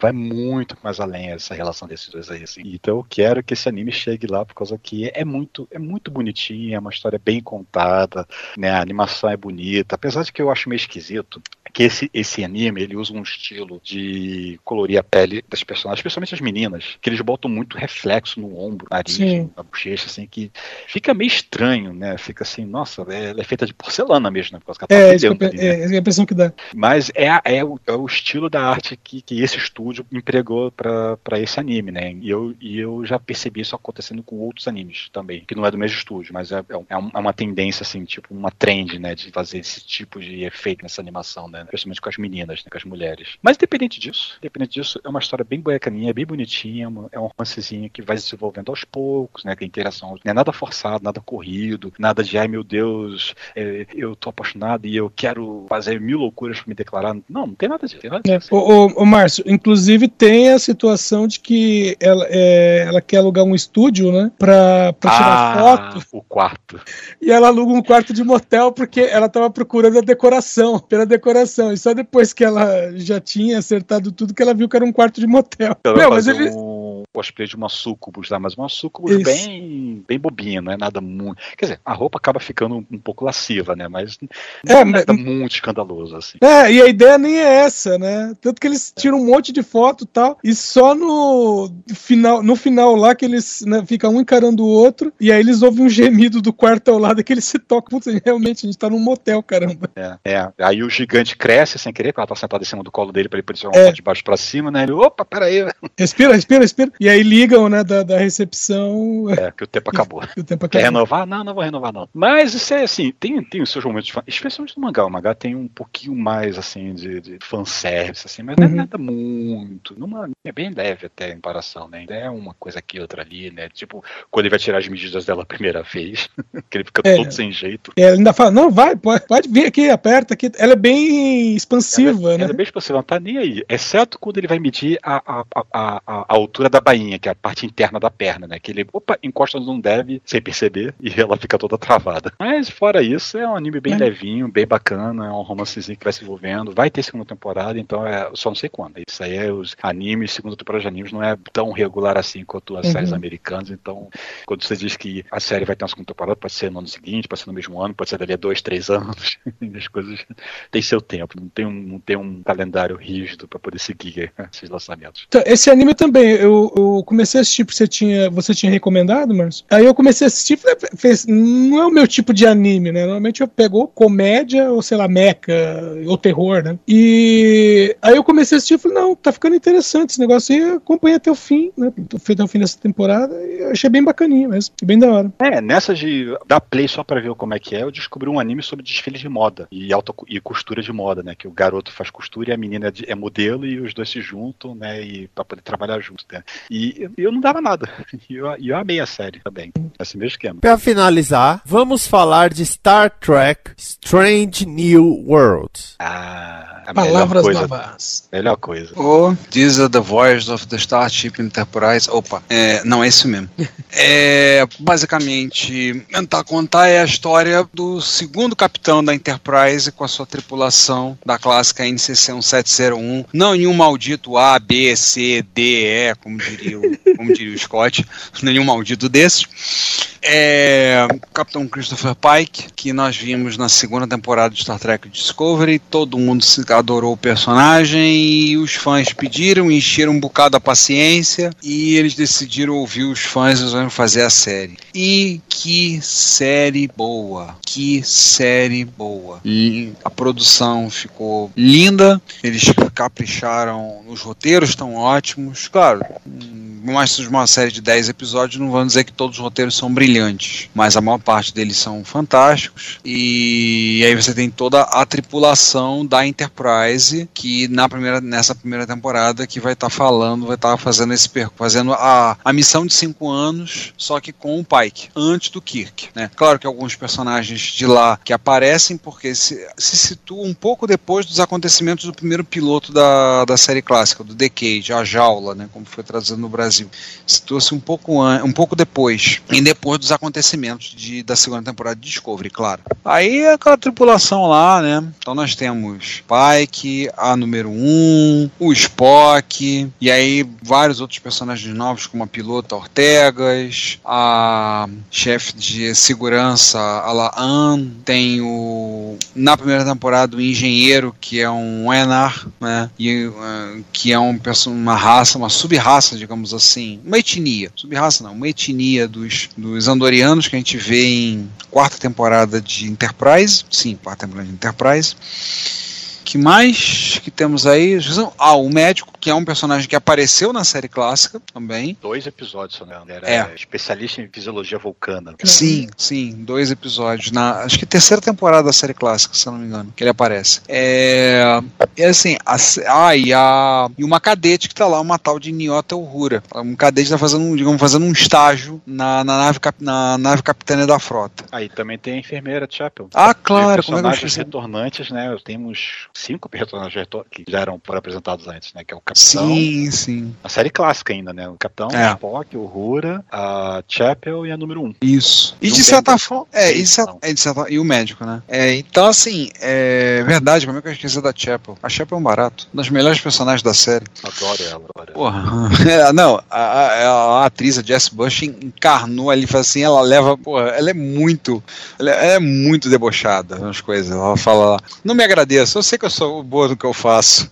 vai muito mais além essa relação desses dois aí, assim. Então eu quero que esse anime chegue lá por causa que é muito, é muito bonitinho, é uma história bem contada, né? A animação é bonita, apesar de que eu acho meio esquisito que esse, esse anime ele usa um estilo de colorir a pele das personagens, especialmente as meninas, que eles botam muito reflexo no ombro, nariz, Sim. na bochecha, assim, que fica meio estranho, né? Fica assim, nossa, ela é feita de porcelana mesmo, né? Por causa que ela tá é, isso ali, né? é, é a impressão que dá. Mas é, é, o, é o estilo da arte que, que esse estúdio empregou para esse anime, né? E eu, e eu já percebi isso acontecendo com outros animes também, que não é do mesmo estúdio, mas é, é, é, é uma tendência, assim, tipo, uma trend, né? De fazer esse tipo de efeito nessa animação, né? Principalmente com as meninas, né? com as mulheres. Mas independente disso, independente disso, é uma história bem boiacaninha, bem bonitinha, é um romancezinho que vai se desenvolvendo aos poucos, né? Que interação não é nada forçado, nada corrido, nada de ai meu Deus, é, eu tô apaixonado e eu quero fazer mil loucuras para me declarar. Não, não tem nada disso. Tem nada disso. É. O, o, o Márcio, inclusive tem a situação de que ela, é, ela quer alugar um estúdio, né? Pra, pra tirar ah, foto. O quarto. E ela aluga um quarto de motel porque ela tava procurando a decoração, pela decoração. E só depois que ela já tinha acertado tudo que ela viu que era um quarto de motel. Ela Não, mas ele. Cosplay de uma sucubus lá, mas uma sucubus bem, bem bobinha, não é nada muito. Quer dizer, a roupa acaba ficando um, pouco lasciva, né? Mas não é, é nada mas... muito escandaloso, assim. É, e a ideia nem é essa, né? Tanto que eles tiram um monte de foto e tal, e só no final, no final lá que eles né, ficam um encarando o outro, e aí eles ouvem um gemido do quarto ao lado que eles se tocam. Putz, realmente, a gente tá num motel, caramba. É, é. Aí o gigante cresce sem querer, porque ela tá sentada em cima do colo dele pra ele poder jogar é. de baixo pra cima, né? Ele, opa, peraí. Respira, respira, respira. E aí ligam, né, da, da recepção. É, que o tempo acabou. o tempo acabou. Quer renovar? Não, não vou renovar, não. Mas isso é assim, tem, tem os seus momentos, especialmente no mangá. O mangá tem um pouquinho mais, assim, de, de fanservice, assim, mas uhum. não é uhum. nada muito. Numa, é bem leve até em comparação, né? É uma coisa aqui, outra ali, né? Tipo, quando ele vai tirar as medidas dela a primeira vez, que ele fica é, todo sem jeito. É, ele ainda fala, não, vai, pode, pode vir aqui, aperta aqui. Ela é bem expansiva, ela, né? Ela é bem expansiva, não tá nem aí. Exceto quando ele vai medir a, a, a, a, a altura da que é a parte interna da perna, né? Que ele, opa, encosta num deve sem perceber e ela fica toda travada. Mas fora isso, é um anime bem É. levinho, bem bacana, é um romancezinho que vai se envolvendo. Vai ter segunda temporada, então é só não sei quando. Isso aí é os animes, segunda temporada de animes não é tão regular assim quanto as Uhum. séries americanas. Então, quando você diz que a série vai ter uma segunda temporada, pode ser no ano seguinte, pode ser no mesmo ano, pode ser dali a dois, três anos. As coisas têm seu tempo, não tem um, não tem um calendário rígido para poder seguir esses lançamentos. Então, esse anime também, eu, eu comecei a assistir porque você tinha, você tinha recomendado, Márcio. Aí eu comecei a assistir, falei, fez, não é o meu tipo de anime, né? Normalmente eu pego comédia ou sei lá, meca ou terror, né? E aí eu comecei a assistir e falei, não, tá ficando interessante esse negócio eu acompanhei até o fim, né? Até o fim dessa temporada e achei bem bacaninha mesmo, bem da hora. É, nessa de dar play só pra ver como é que é, eu descobri um anime sobre desfile de moda e, auto, e costura de moda, né? Que o garoto faz costura e a menina é, é modelo e os dois se juntam, né? E pra poder trabalhar junto, né? E eu não dava nada. E eu, eu amei a série também. Esse mesmo esquema. Pra finalizar, vamos falar de Star Trek Strange New Worlds. Ah, a Palavras melhor coisa. novas. Melhor coisa. Oh, these are the voyages of the Starship Enterprise. Opa, é, não é isso mesmo. É, basicamente, tentar contar é a história do segundo capitão da Enterprise com a sua tripulação da clássica NCC 1701. Não em um maldito A, B, C, D, E, como diria o, como diria o Scott, nenhum maldito desses. É, o Capitão Christopher Pike, que nós vimos na segunda temporada de Star Trek Discovery, todo mundo se adorou o personagem e os fãs pediram, encheram um bocado a paciência e eles decidiram ouvir os fãs e resolveram fazer a série. E que série boa! Que série boa! E a produção ficou linda, eles capricharam, os roteiros estão ótimos, claro. hum, mais uma série de 10 episódios, não vamos dizer que todos os roteiros são brilhantes, mas a maior parte deles são fantásticos. E aí você tem toda a tripulação da Enterprise que na primeira, nessa primeira temporada que vai estar falando, vai estar fazendo esse fazendo a, a missão de 5 anos, só que com o Pike, antes do Kirk. Né? Claro que alguns personagens de lá que aparecem porque se, se situam um pouco depois dos acontecimentos do primeiro piloto da, da série clássica, do Decade, a jaula, né, como foi traduzido no Brasil. Situa-se um pouco um pouco depois, e depois dos acontecimentos de, da segunda temporada de Discovery, claro. Aí é aquela tripulação lá, né? Então nós temos Pike, a número 1, um, o Spock, e aí vários outros personagens novos, como a pilota Ortegas, a chefe de segurança, a Laan, tem o. Na primeira temporada, o engenheiro, que é um Enar, né? E, uh, que é um, uma raça, uma sub-raça, digamos assim. Uma etnia. Sub-raça não, uma etnia dos, dos Andorianos que a gente vê em quarta temporada de Enterprise. Sim, quarta temporada de Enterprise. Que mais que temos aí? Ah, o médico, que é um personagem que apareceu na série clássica também. Dois episódios, se eu não me engano. Ele É. Era especialista em fisiologia vulcana. Sim, sim, dois episódios. Na, acho que terceira temporada da série clássica, se eu não me engano, que ele aparece. É. E assim, a, ah, e, a, e uma cadete que tá lá, uma tal de Niota Uhura. Um cadete tá fazendo, um, digamos, fazendo um estágio na, na, nave, cap, na nave capitânia da frota. Aí também tem a enfermeira Chapel. Ah, Tem claro, como é que eu retornantes, né? Temos cinco personagens que já eram foram apresentados antes, né? Que é o Capitão. Sim, sim. A série clássica ainda, né? O Capitão, É. o Spock, o Rura, a Chapel e a número 1. Um. Isso. E Não de tem certa forma. É, e, de certa- é, de certa- e o médico, né? É, então, assim, é verdade, como é que eu esqueci da Chapel? A Chapel é um barato. Um dos melhores personagens da série. Adoro ela, adoro ela. Porra. É, não, a, a- a atriz, a Jess Bush, encarnou ali, fala assim, ela leva, porra, ela é muito, ela é muito debochada nas coisas. Ela fala lá, não me agradeço, eu sei que eu sou boa no que eu faço.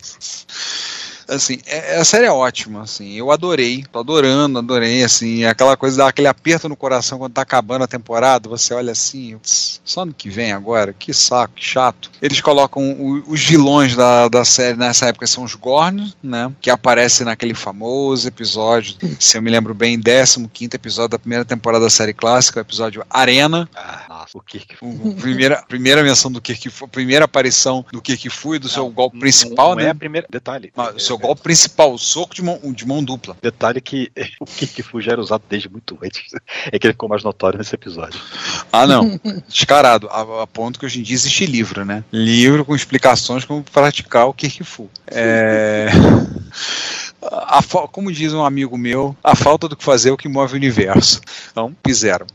Assim, é- a série é ótima, assim, eu adorei, tô adorando, adorei, assim, é aquela coisa, dá aquele aperto no coração quando tá acabando a temporada, você olha assim, "Tss, só no que vem agora, que saco, que chato. Eles colocam o- os vilões da, da série nessa época são os Gorn, né, que aparecem naquele famoso episódio, se eu me lembro bem, 15 episódio da primeira temporada da série clássica, o episódio Arena, Ah, nossa, o Kirk. o- o primeira, primeira menção do Kirk, a primeira aparição do Kirk Fui, do seu Não, golpe principal, não né, É a primeira. Detalhe. mas o seu é- golpe principal, o soco de mão, de mão dupla. Detalhe que o Kirk Fu já era usado desde muito antes. É que ele ficou mais notório nesse episódio. Ah, não. Descarado. A, a ponto que hoje em dia existe livro, né? Livro com explicações como praticar o Kirk Fu. É... a, como diz um amigo meu, a falta do que fazer é o que move o universo. Então, fizeram.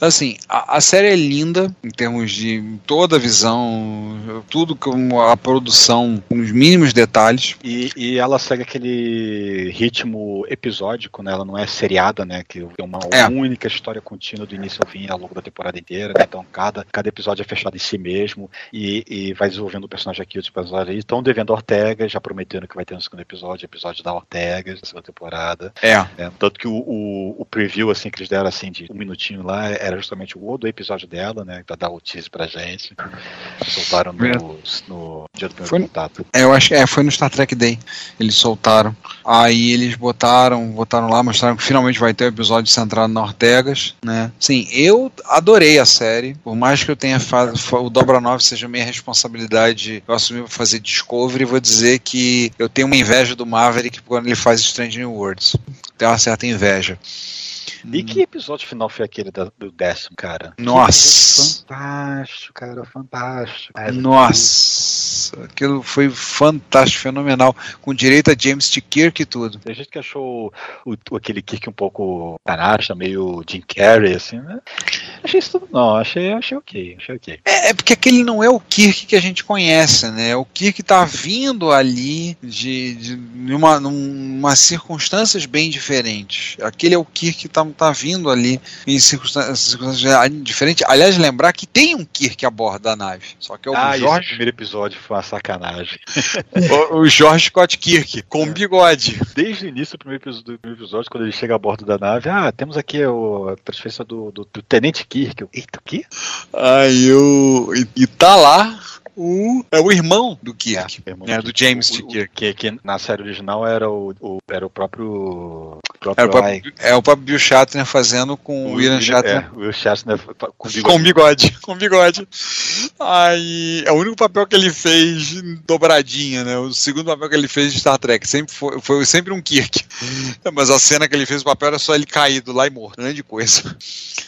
Assim, a, a série é linda em termos de toda a visão, tudo como a produção, nos mínimos detalhes. E, e ela segue aquele ritmo episódico, né? Ela não é seriada, né? Que é uma é. única história contínua do início ao fim ao longo da temporada inteira, né? Então cada, cada episódio é fechado em si mesmo e, e vai desenvolvendo o personagem aqui, os personagens ali. Estão devendo a Ortega, já prometendo que vai ter um segundo episódio, episódio da Ortega, da segunda temporada. É. é tanto que o, o, o, preview, assim, que eles deram assim de um minutinho lá, era justamente o do episódio dela, né? Pra dar o teaser pra gente. Soltaram no, é. no dia do primeiro foi, contato. É, eu acho que é, foi no Star Trek Day. Eles soltaram. Aí eles botaram, botaram lá, mostraram que finalmente vai ter o um episódio centrado na Ortegas, né? Sim, eu adorei a série. Por mais que eu tenha o Dobra 9 seja minha responsabilidade, eu assumi pra fazer Discovery, vou dizer que eu tenho uma inveja do Maverick quando ele faz Strange New Worlds. Tenho uma certa inveja. E que episódio final foi aquele da, do décimo, cara? Nossa! Fantástico, cara, fantástico. É, Nossa! Aquilo foi fantástico, fenomenal. Com direito a James T. Kirk e tudo. Tem gente que achou o, o, aquele Kirk um pouco canasta, meio Jim Carrey, assim, né? Achei isso tudo. Não, achei, achei ok, achei ok. É, é, porque aquele não é o Kirk que a gente conhece, né? O Kirk tá vindo ali de, de uma, numa circunstâncias bem diferentes. Aquele é o Kirk que tá tá vindo ali em circunstâncias, circunstâncias diferentes. Aliás, lembrar que tem um Kirk a bordo da nave. Só que é o ah, Jorge. Esse primeiro episódio foi uma sacanagem. o, o George Scott Kirk, com é. bigode. Desde o início do primeiro, episódio, do primeiro episódio, quando ele chega a bordo da nave, ah, temos aqui o, a transferência do, do, do Tenente Kirk. Eita, o quê? Aí eu. E, e tá lá o, é o irmão do Kirk, é, irmão é, do, do James o, Kirk. Que, que, na série original era o, o era o próprio, próprio é, o próprio, é o próprio Bill Shatner fazendo com o William Shatner. É, o Will Shatner com bigode. Com bigode, com bigode. Aí, é o único papel que ele fez dobradinha, né? O segundo papel que ele fez de Star Trek sempre foi, foi sempre um Kirk. Mas a cena que ele fez o papel era só ele caído lá e morto. Grande coisa.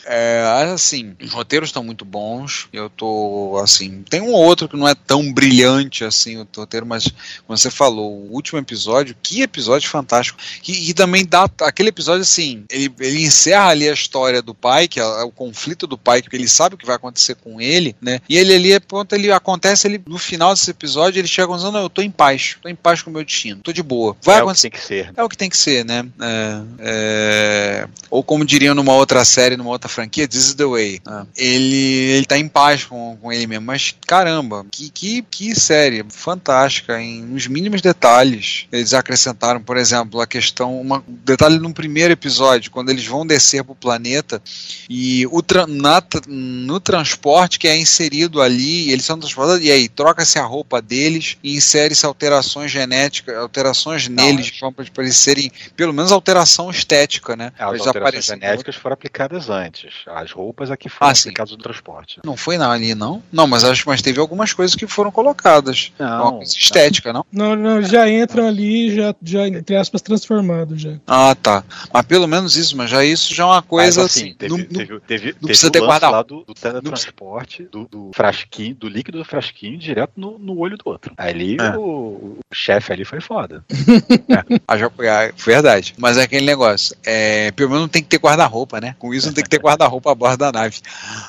É, assim, os roteiros estão muito bons. Eu tô, assim, tem um ou outro que não é tão brilhante assim o roteiro, mas como você falou, o último episódio, que episódio fantástico. E, e também dá aquele episódio assim, ele, ele encerra ali a história do pai, que é, é o conflito do pai, porque ele sabe o que vai acontecer com ele, né? E ele ali, pronto, ele acontece, ele no final desse episódio, ele chega dizendo, não, eu tô em paz, tô em paz com o meu destino, tô de boa. Vai é acontecer. o que tem que ser. É o que tem que ser, né? É, é... Ou como diriam numa outra série, numa outra franquia, This is the way. Né? Ele, ele tá em paz com, com ele mesmo, mas caramba, que, que, que série fantástica, em nos mínimos detalhes. Eles acrescentaram, por exemplo, a questão, um detalhe no primeiro episódio, quando eles vão descer para o planeta e o tra na, no transporte que é inserido ali, eles são transportados, e aí troca-se a roupa deles e insere-se alterações genéticas, alterações Não, neles, para eles serem, pelo menos alteração estética, né? As eles alterações genéticas foram aplicadas antes. As roupas aqui foram ah, aplicadas no transporte. Não foi ali, não? Não, mas acho mas teve algumas coisas que foram colocadas. Não, estética, não? Não, não, já entram ali, já, já entre aspas, transformados já. Ah, tá. Mas pelo menos isso, mas já isso já é uma coisa mas, assim. Teve, não, teve, teve, não precisa ter guarda lá do, do teletransporte, do, do, frasquinho, do líquido do frasquinho direto no, no olho do outro. Ali é. o, o chefe ali foi foda. é. Ah, já, é, verdade. Mas é aquele negócio. É, pelo menos não tem que ter guarda-roupa, né? Com isso não tem que ter guarda-roupa a bordo da nave.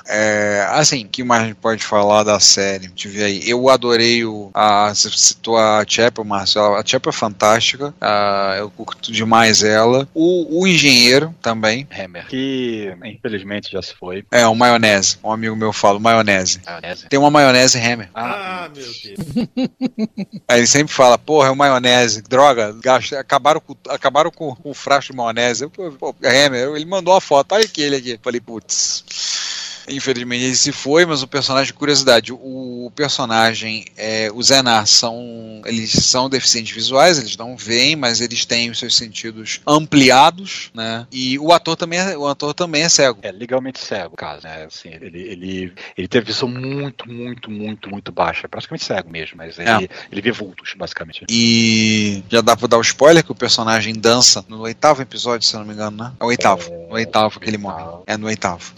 É, assim, o que mais a gente pode falar da série? Deixa eu ver aí. Eu adorei o. A, você citou a Chapel, Márcio. A Chapel é fantástica. A, eu curto demais ela. O, o engenheiro também. Hammer. Que infelizmente já se foi. É, o maionese. Um amigo meu fala, maionese. Maionese. Tem uma maionese Hammer. Ah, ah meu Deus. Aí ele sempre fala, porra, é o maionese. Droga, gasta, acabaram, com, acabaram com, com o frasco de maionese. Eu, pô, Hammer, ele mandou a foto. Olha aquele aqui. Falei, putz. Infelizmente ele se foi, mas o personagem, curiosidade, o personagem, é, os Zenar são, eles são deficientes visuais, eles não veem, mas eles têm os seus sentidos ampliados, né? E o ator também é, o ator também é cego. É legalmente cego, caso, né? Assim, ele, ele, ele tem visão muito, muito, muito, muito baixa, é praticamente cego mesmo, mas ele, é. ele vê vultos, basicamente. E já dá pra dar o spoiler que o personagem dança no oitavo episódio, se eu não me engano, né? É o oitavo. É, no oitavo que ele morre. É no oitavo.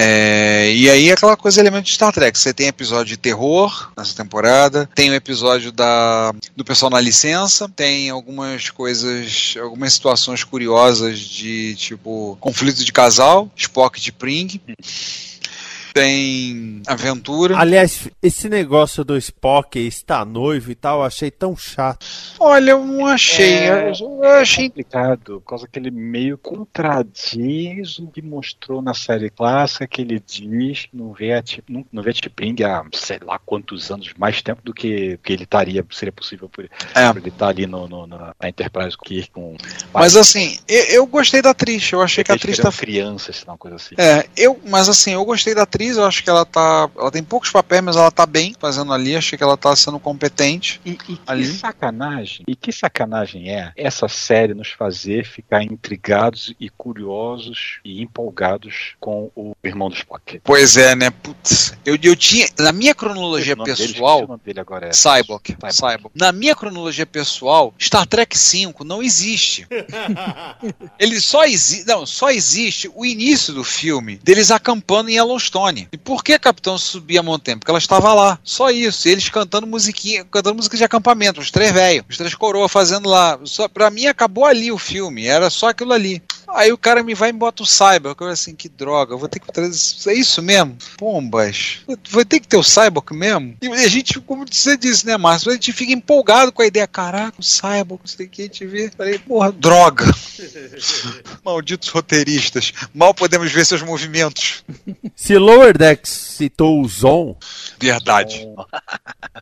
É, e aí aquela coisa elemento de Star Trek. Você tem episódio de terror nessa temporada, tem o episódio da, do pessoal na licença, tem algumas coisas, algumas situações curiosas de tipo conflito de casal, Spock de Pring tem aventura. Aliás, esse negócio do Spock estar noivo e tal, eu achei tão chato. Olha, eu não achei. É, eu, eu achei complicado, por causa que ele meio contradiz o que mostrou na série clássica, que ele diz que não vê a, não, não vê a há sei lá quantos anos, mais tempo do que, que ele estaria, seria possível por, É. por ele estar ali no, no- na, na Enterprise com Kirk, com Mas assim, eu, eu gostei da atriz. Eu achei que a atriz tá. criança, sei lá, uma coisa assim. É, eu, mas assim, eu gostei da atriz, eu acho que ela tá. Ela tem poucos papéis, mas ela tá bem fazendo ali, achei que ela tá sendo competente. E, e que Ali. sacanagem, e que sacanagem é essa série nos fazer ficar intrigados e curiosos e empolgados com o irmão do Spock. Pois é, né? Putz, eu, eu tinha. Na minha cronologia O nome dele, pessoal. esqueci o nome dele agora é. Cyborg, Cyborg. Na minha cronologia pessoal, Star Trek V não existe. Ele só existe, não, só existe o início do filme deles acampando em Yellowstone. E por que Capitão subia a montanha? Porque ela estava lá. Só isso. Eles cantando musiquinha, cantando música de acampamento, os três velhos, os três coroas fazendo lá. Só para mim acabou ali o filme, era só aquilo ali. Aí o cara me vai e me bota o Cyborg. Eu assim, que droga, eu vou ter que trazer. É isso mesmo? Pombas. Vai ter que ter o Cyborg mesmo? E a gente, como você disse, né, Márcio? A gente fica empolgado com a ideia. Caraca, o Cyborg, não sei o que, a gente vê. Falei, porra, droga. Malditos roteiristas. Mal podemos ver seus movimentos. Se Lower Decks citou o Zon Verdade.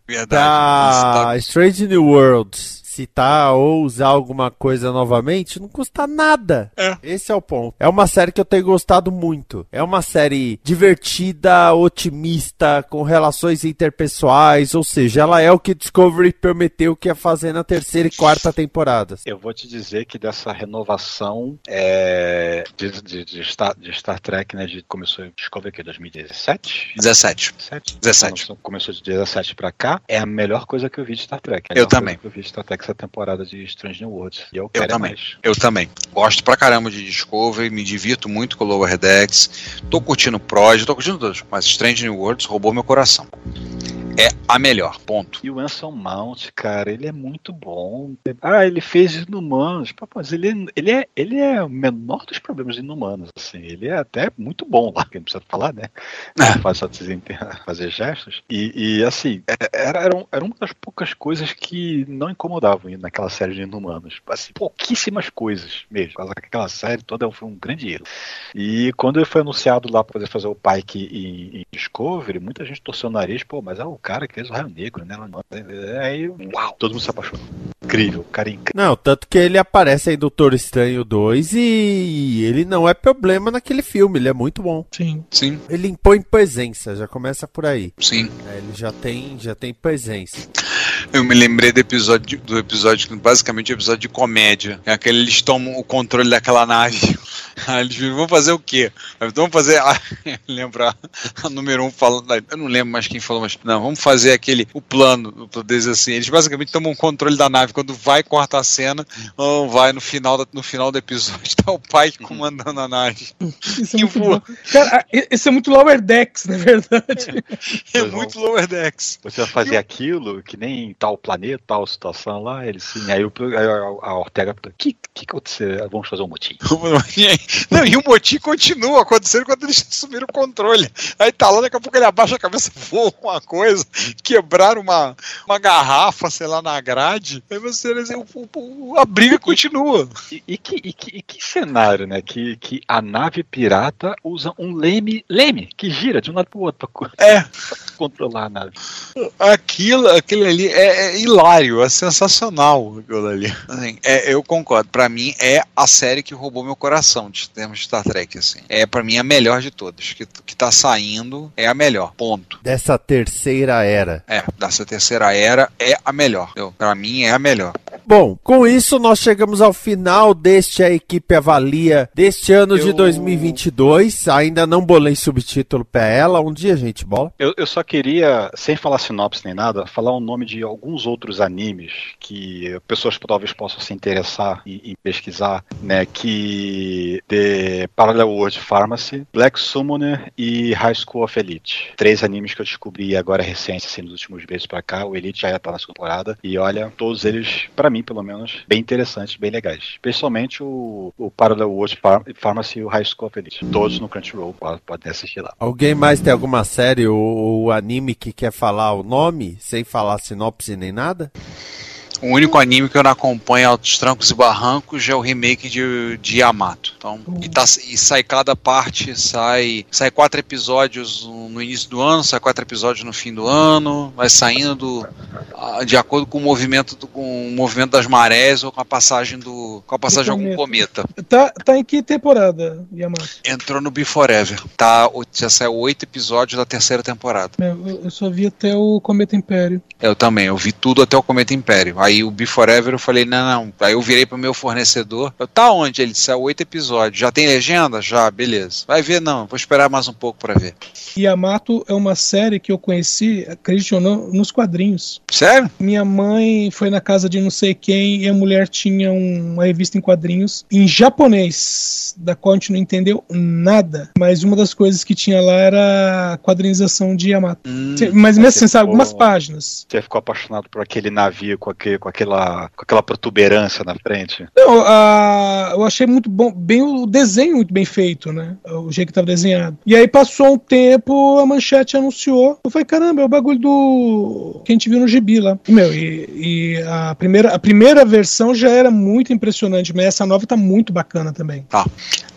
Verdade. da Strange New Worlds, citar ou usar alguma coisa novamente, não custa nada. É. Esse é o ponto. É uma série que eu tenho gostado muito. É uma série divertida, otimista, com relações interpessoais, ou seja, ela é o que Discovery prometeu que ia fazer na terceira e quarta temporadas. Eu vou te dizer que dessa renovação é, de, de- de Star, de Star Trek, né, de, começou em Discovery aqui, 2017? 17. 17? 17. Começou, começou de 17 pra cá, é a melhor coisa que eu vi de Star Trek. A Eu também. que eu vi de Star Trek essa temporada de Strange New Worlds. E eu Eu quero é também. mais. Eu também. Gosto pra caramba de Discovery, me divirto muito com Lower Decks. Tô curtindo Prod, tô curtindo todos, mas Strange New Worlds roubou meu coração. É a melhor, ponto. E o Anson Mount, cara, ele é muito bom. Ah, ele fez Inumanos. Pô, Mas ele, ele, é, ele é o menor dos problemas Inumanos, assim. Ele é até muito bom lá, que não precisa falar, né? É. Faz só fazer gestos. E, e, assim, é- era, era, era uma das poucas coisas que não incomodavam naquela série de Inumanos. Assim, pouquíssimas coisas mesmo. Aquela série toda foi um grande erro. E quando ele foi anunciado lá para poder fazer o Pike em, em Discovery, muita gente torceu o nariz, pô, mas é o cara que fez o Raio Negro, né? Aí, uau, todo mundo se apaixonou. Incrível, cara é incrível. Não, tanto que ele aparece em Doutor Estranho 2 e ele não é problema naquele filme, ele é muito bom. Sim. Sim, Ele impõe presença, já começa por aí. sim. né? Ele já tem, já tem presença. Eu me lembrei do episódio, do episódio, basicamente o episódio de comédia. É aquele eles tomam o controle daquela nave. Aí eles viram, vamos fazer o quê? Aí, Vamos fazer. Ah, lembra a número um falando. Eu não lembro mais quem falou, mas. Não, vamos fazer aquele. O plano, deles assim. Eles basicamente tomam o controle da nave. Quando vai cortar a cena, ou vai no final, da- no final do episódio, tá o pai comandando a nave. Isso é E muito voa. bom. Cara, esse é muito Lower Decks, na verdade. É Pois muito lower decks. Você vai fazer aquilo, que nem tal planeta, tal situação lá, ele sim. Aí, o, aí a, a Ortega pergunta: o que, que aconteceu? Vamos fazer um motim. Não, e o motim continua acontecendo quando eles assumiram o controle. Aí tá lá, daqui a pouco ele abaixa a cabeça, voa uma coisa, quebraram uma, uma garrafa, sei lá, na grade. Aí você o, o- o- a briga continua. E, e que, e, que, e que cenário, né? Que, que a nave pirata usa um leme, leme que gira de um lado pro outro pra, É, pra controlar a nave. aquilo, aquele ali é, é hilário, é sensacional aquilo ali. Assim, é, eu concordo, pra mim é a série que roubou meu coração de termos de Star Trek, assim. É pra mim a melhor de todas, que, que tá saindo é a melhor, ponto. Dessa terceira era. É, dessa terceira era é a melhor. Pra mim é a melhor. Bom, com isso nós chegamos ao final deste A Equipe Avalia deste ano de Eu- 2022. Ainda não bolei subtítulo pra ela. Um dia gente bola. Eu, eu só queria, sem falar sinopse nem nada, falar o nome de alguns outros animes que pessoas talvez possam se interessar em, em pesquisar, né? Que The Parallel World Pharmacy, Black Summoner e High School of Elite. Três animes que eu descobri agora recente, assim, nos últimos meses pra cá. O Elite já tá na segunda temporada. E olha, todos eles, pra mim pelo menos, bem interessantes, bem legais. Principalmente o, o Parallel World Phar- Pharmacy e o High School of Elite. Todos no Crunchyroll, pode- podem assistir lá. Alguém mais tem alguma série ou, ou anime que quer falar o nome sem falar sinopse nem nada? O único anime que eu não acompanho altos trancos e barrancos é o remake de, de Yamato. Então, e, tá- e sai cada parte, sai, sai quatro episódios no início do ano, sai quatro episódios no fim do ano, vai saindo do- ah, de acordo com o movimento do, com o movimento das marés ou com a passagem do com a passagem de algum cometa. Tá, tá em que temporada, Yamato? Entrou no Be Forever. Tá, o- já saiu oito episódios da terceira temporada. Eu, eu só vi até o Cometa Império. Eu também, eu vi tudo até o Cometa Império. Aí o Be Forever eu falei, não, não. Aí eu virei pro meu fornecedor. Eu, tá onde? Ele disse, é oito episódios. Já tem legenda? Já, beleza. Vai ver, não. Vou esperar mais um pouco pra ver. Yamato é uma série que eu conheci, acredite ou não, nos quadrinhos. Sério? Minha mãe foi na casa de não sei quem e a mulher tinha um- uma revista em quadrinhos em japonês, da qual a gente não entendeu nada. Mas uma das coisas que tinha lá era a quadrinização de Yamato. Hum, Mas mesmo assim, ficou- sabe, algumas páginas. Você ficou apaixonado por aquele navio com, aquele, com, aquela, com aquela protuberância na frente? Não, a- eu achei muito bom, bem o desenho muito bem feito, né? O jeito que estava desenhado. E aí passou um tempo, a manchete anunciou. Eu falei, caramba, é o bagulho do que a gente viu no gibi lá. Meu, e, e a, primeira, a primeira versão já era muito impressionante, mas essa nova tá muito bacana também.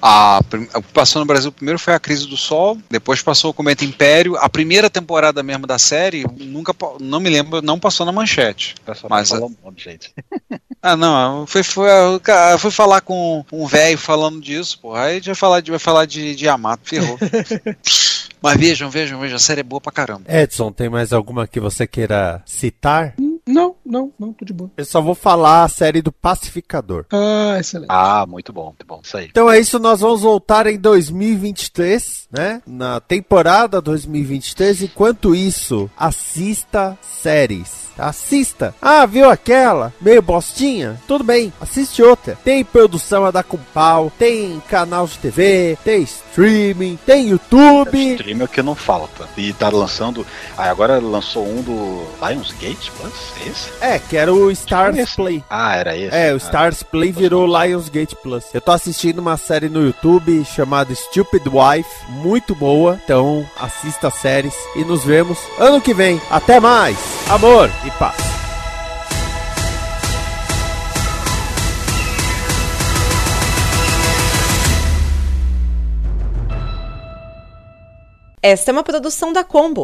A, prim- o que passou no Brasil primeiro foi a Crise do Sol, depois passou o Cometa Império. A primeira temporada mesmo da série, nunca, não me lembro, não passou na manchete. Mas, pra gente. Ah, não, foi, foi, cara foi falar com um velho falando disso, porra. Aí a gente vai falar de, vai falar de, de Yamato, ferrou. Mas vejam, vejam, vejam, a série é boa pra caramba. Edson, tem mais alguma que você queira citar? Não, não, não, tô de boa. Eu só vou falar a série do Pacificador. Ah, excelente. Ah, muito bom, muito bom. Isso aí. Então é isso, nós vamos voltar em 2023, né? Na temporada 2023. Enquanto isso, assista séries. Assista. Ah, viu aquela? Meio bostinha? Tudo bem, assiste outra. Tem produção a dar com pau, tem canal de TV, tem streaming, tem YouTube. Stream é o que não falta. E tá lançando. Ah, agora lançou um do Lionsgate Plus? É esse? É, que era o Stars. Play. Ah, era esse. É, o Ah, Stars Play virou Lionsgate Plus. Eu tô assistindo uma série no YouTube chamada Stupid Wife, muito boa. Então assista as séries e nos vemos ano que vem. Até mais! Amor e paz. Esta é uma produção da Combo.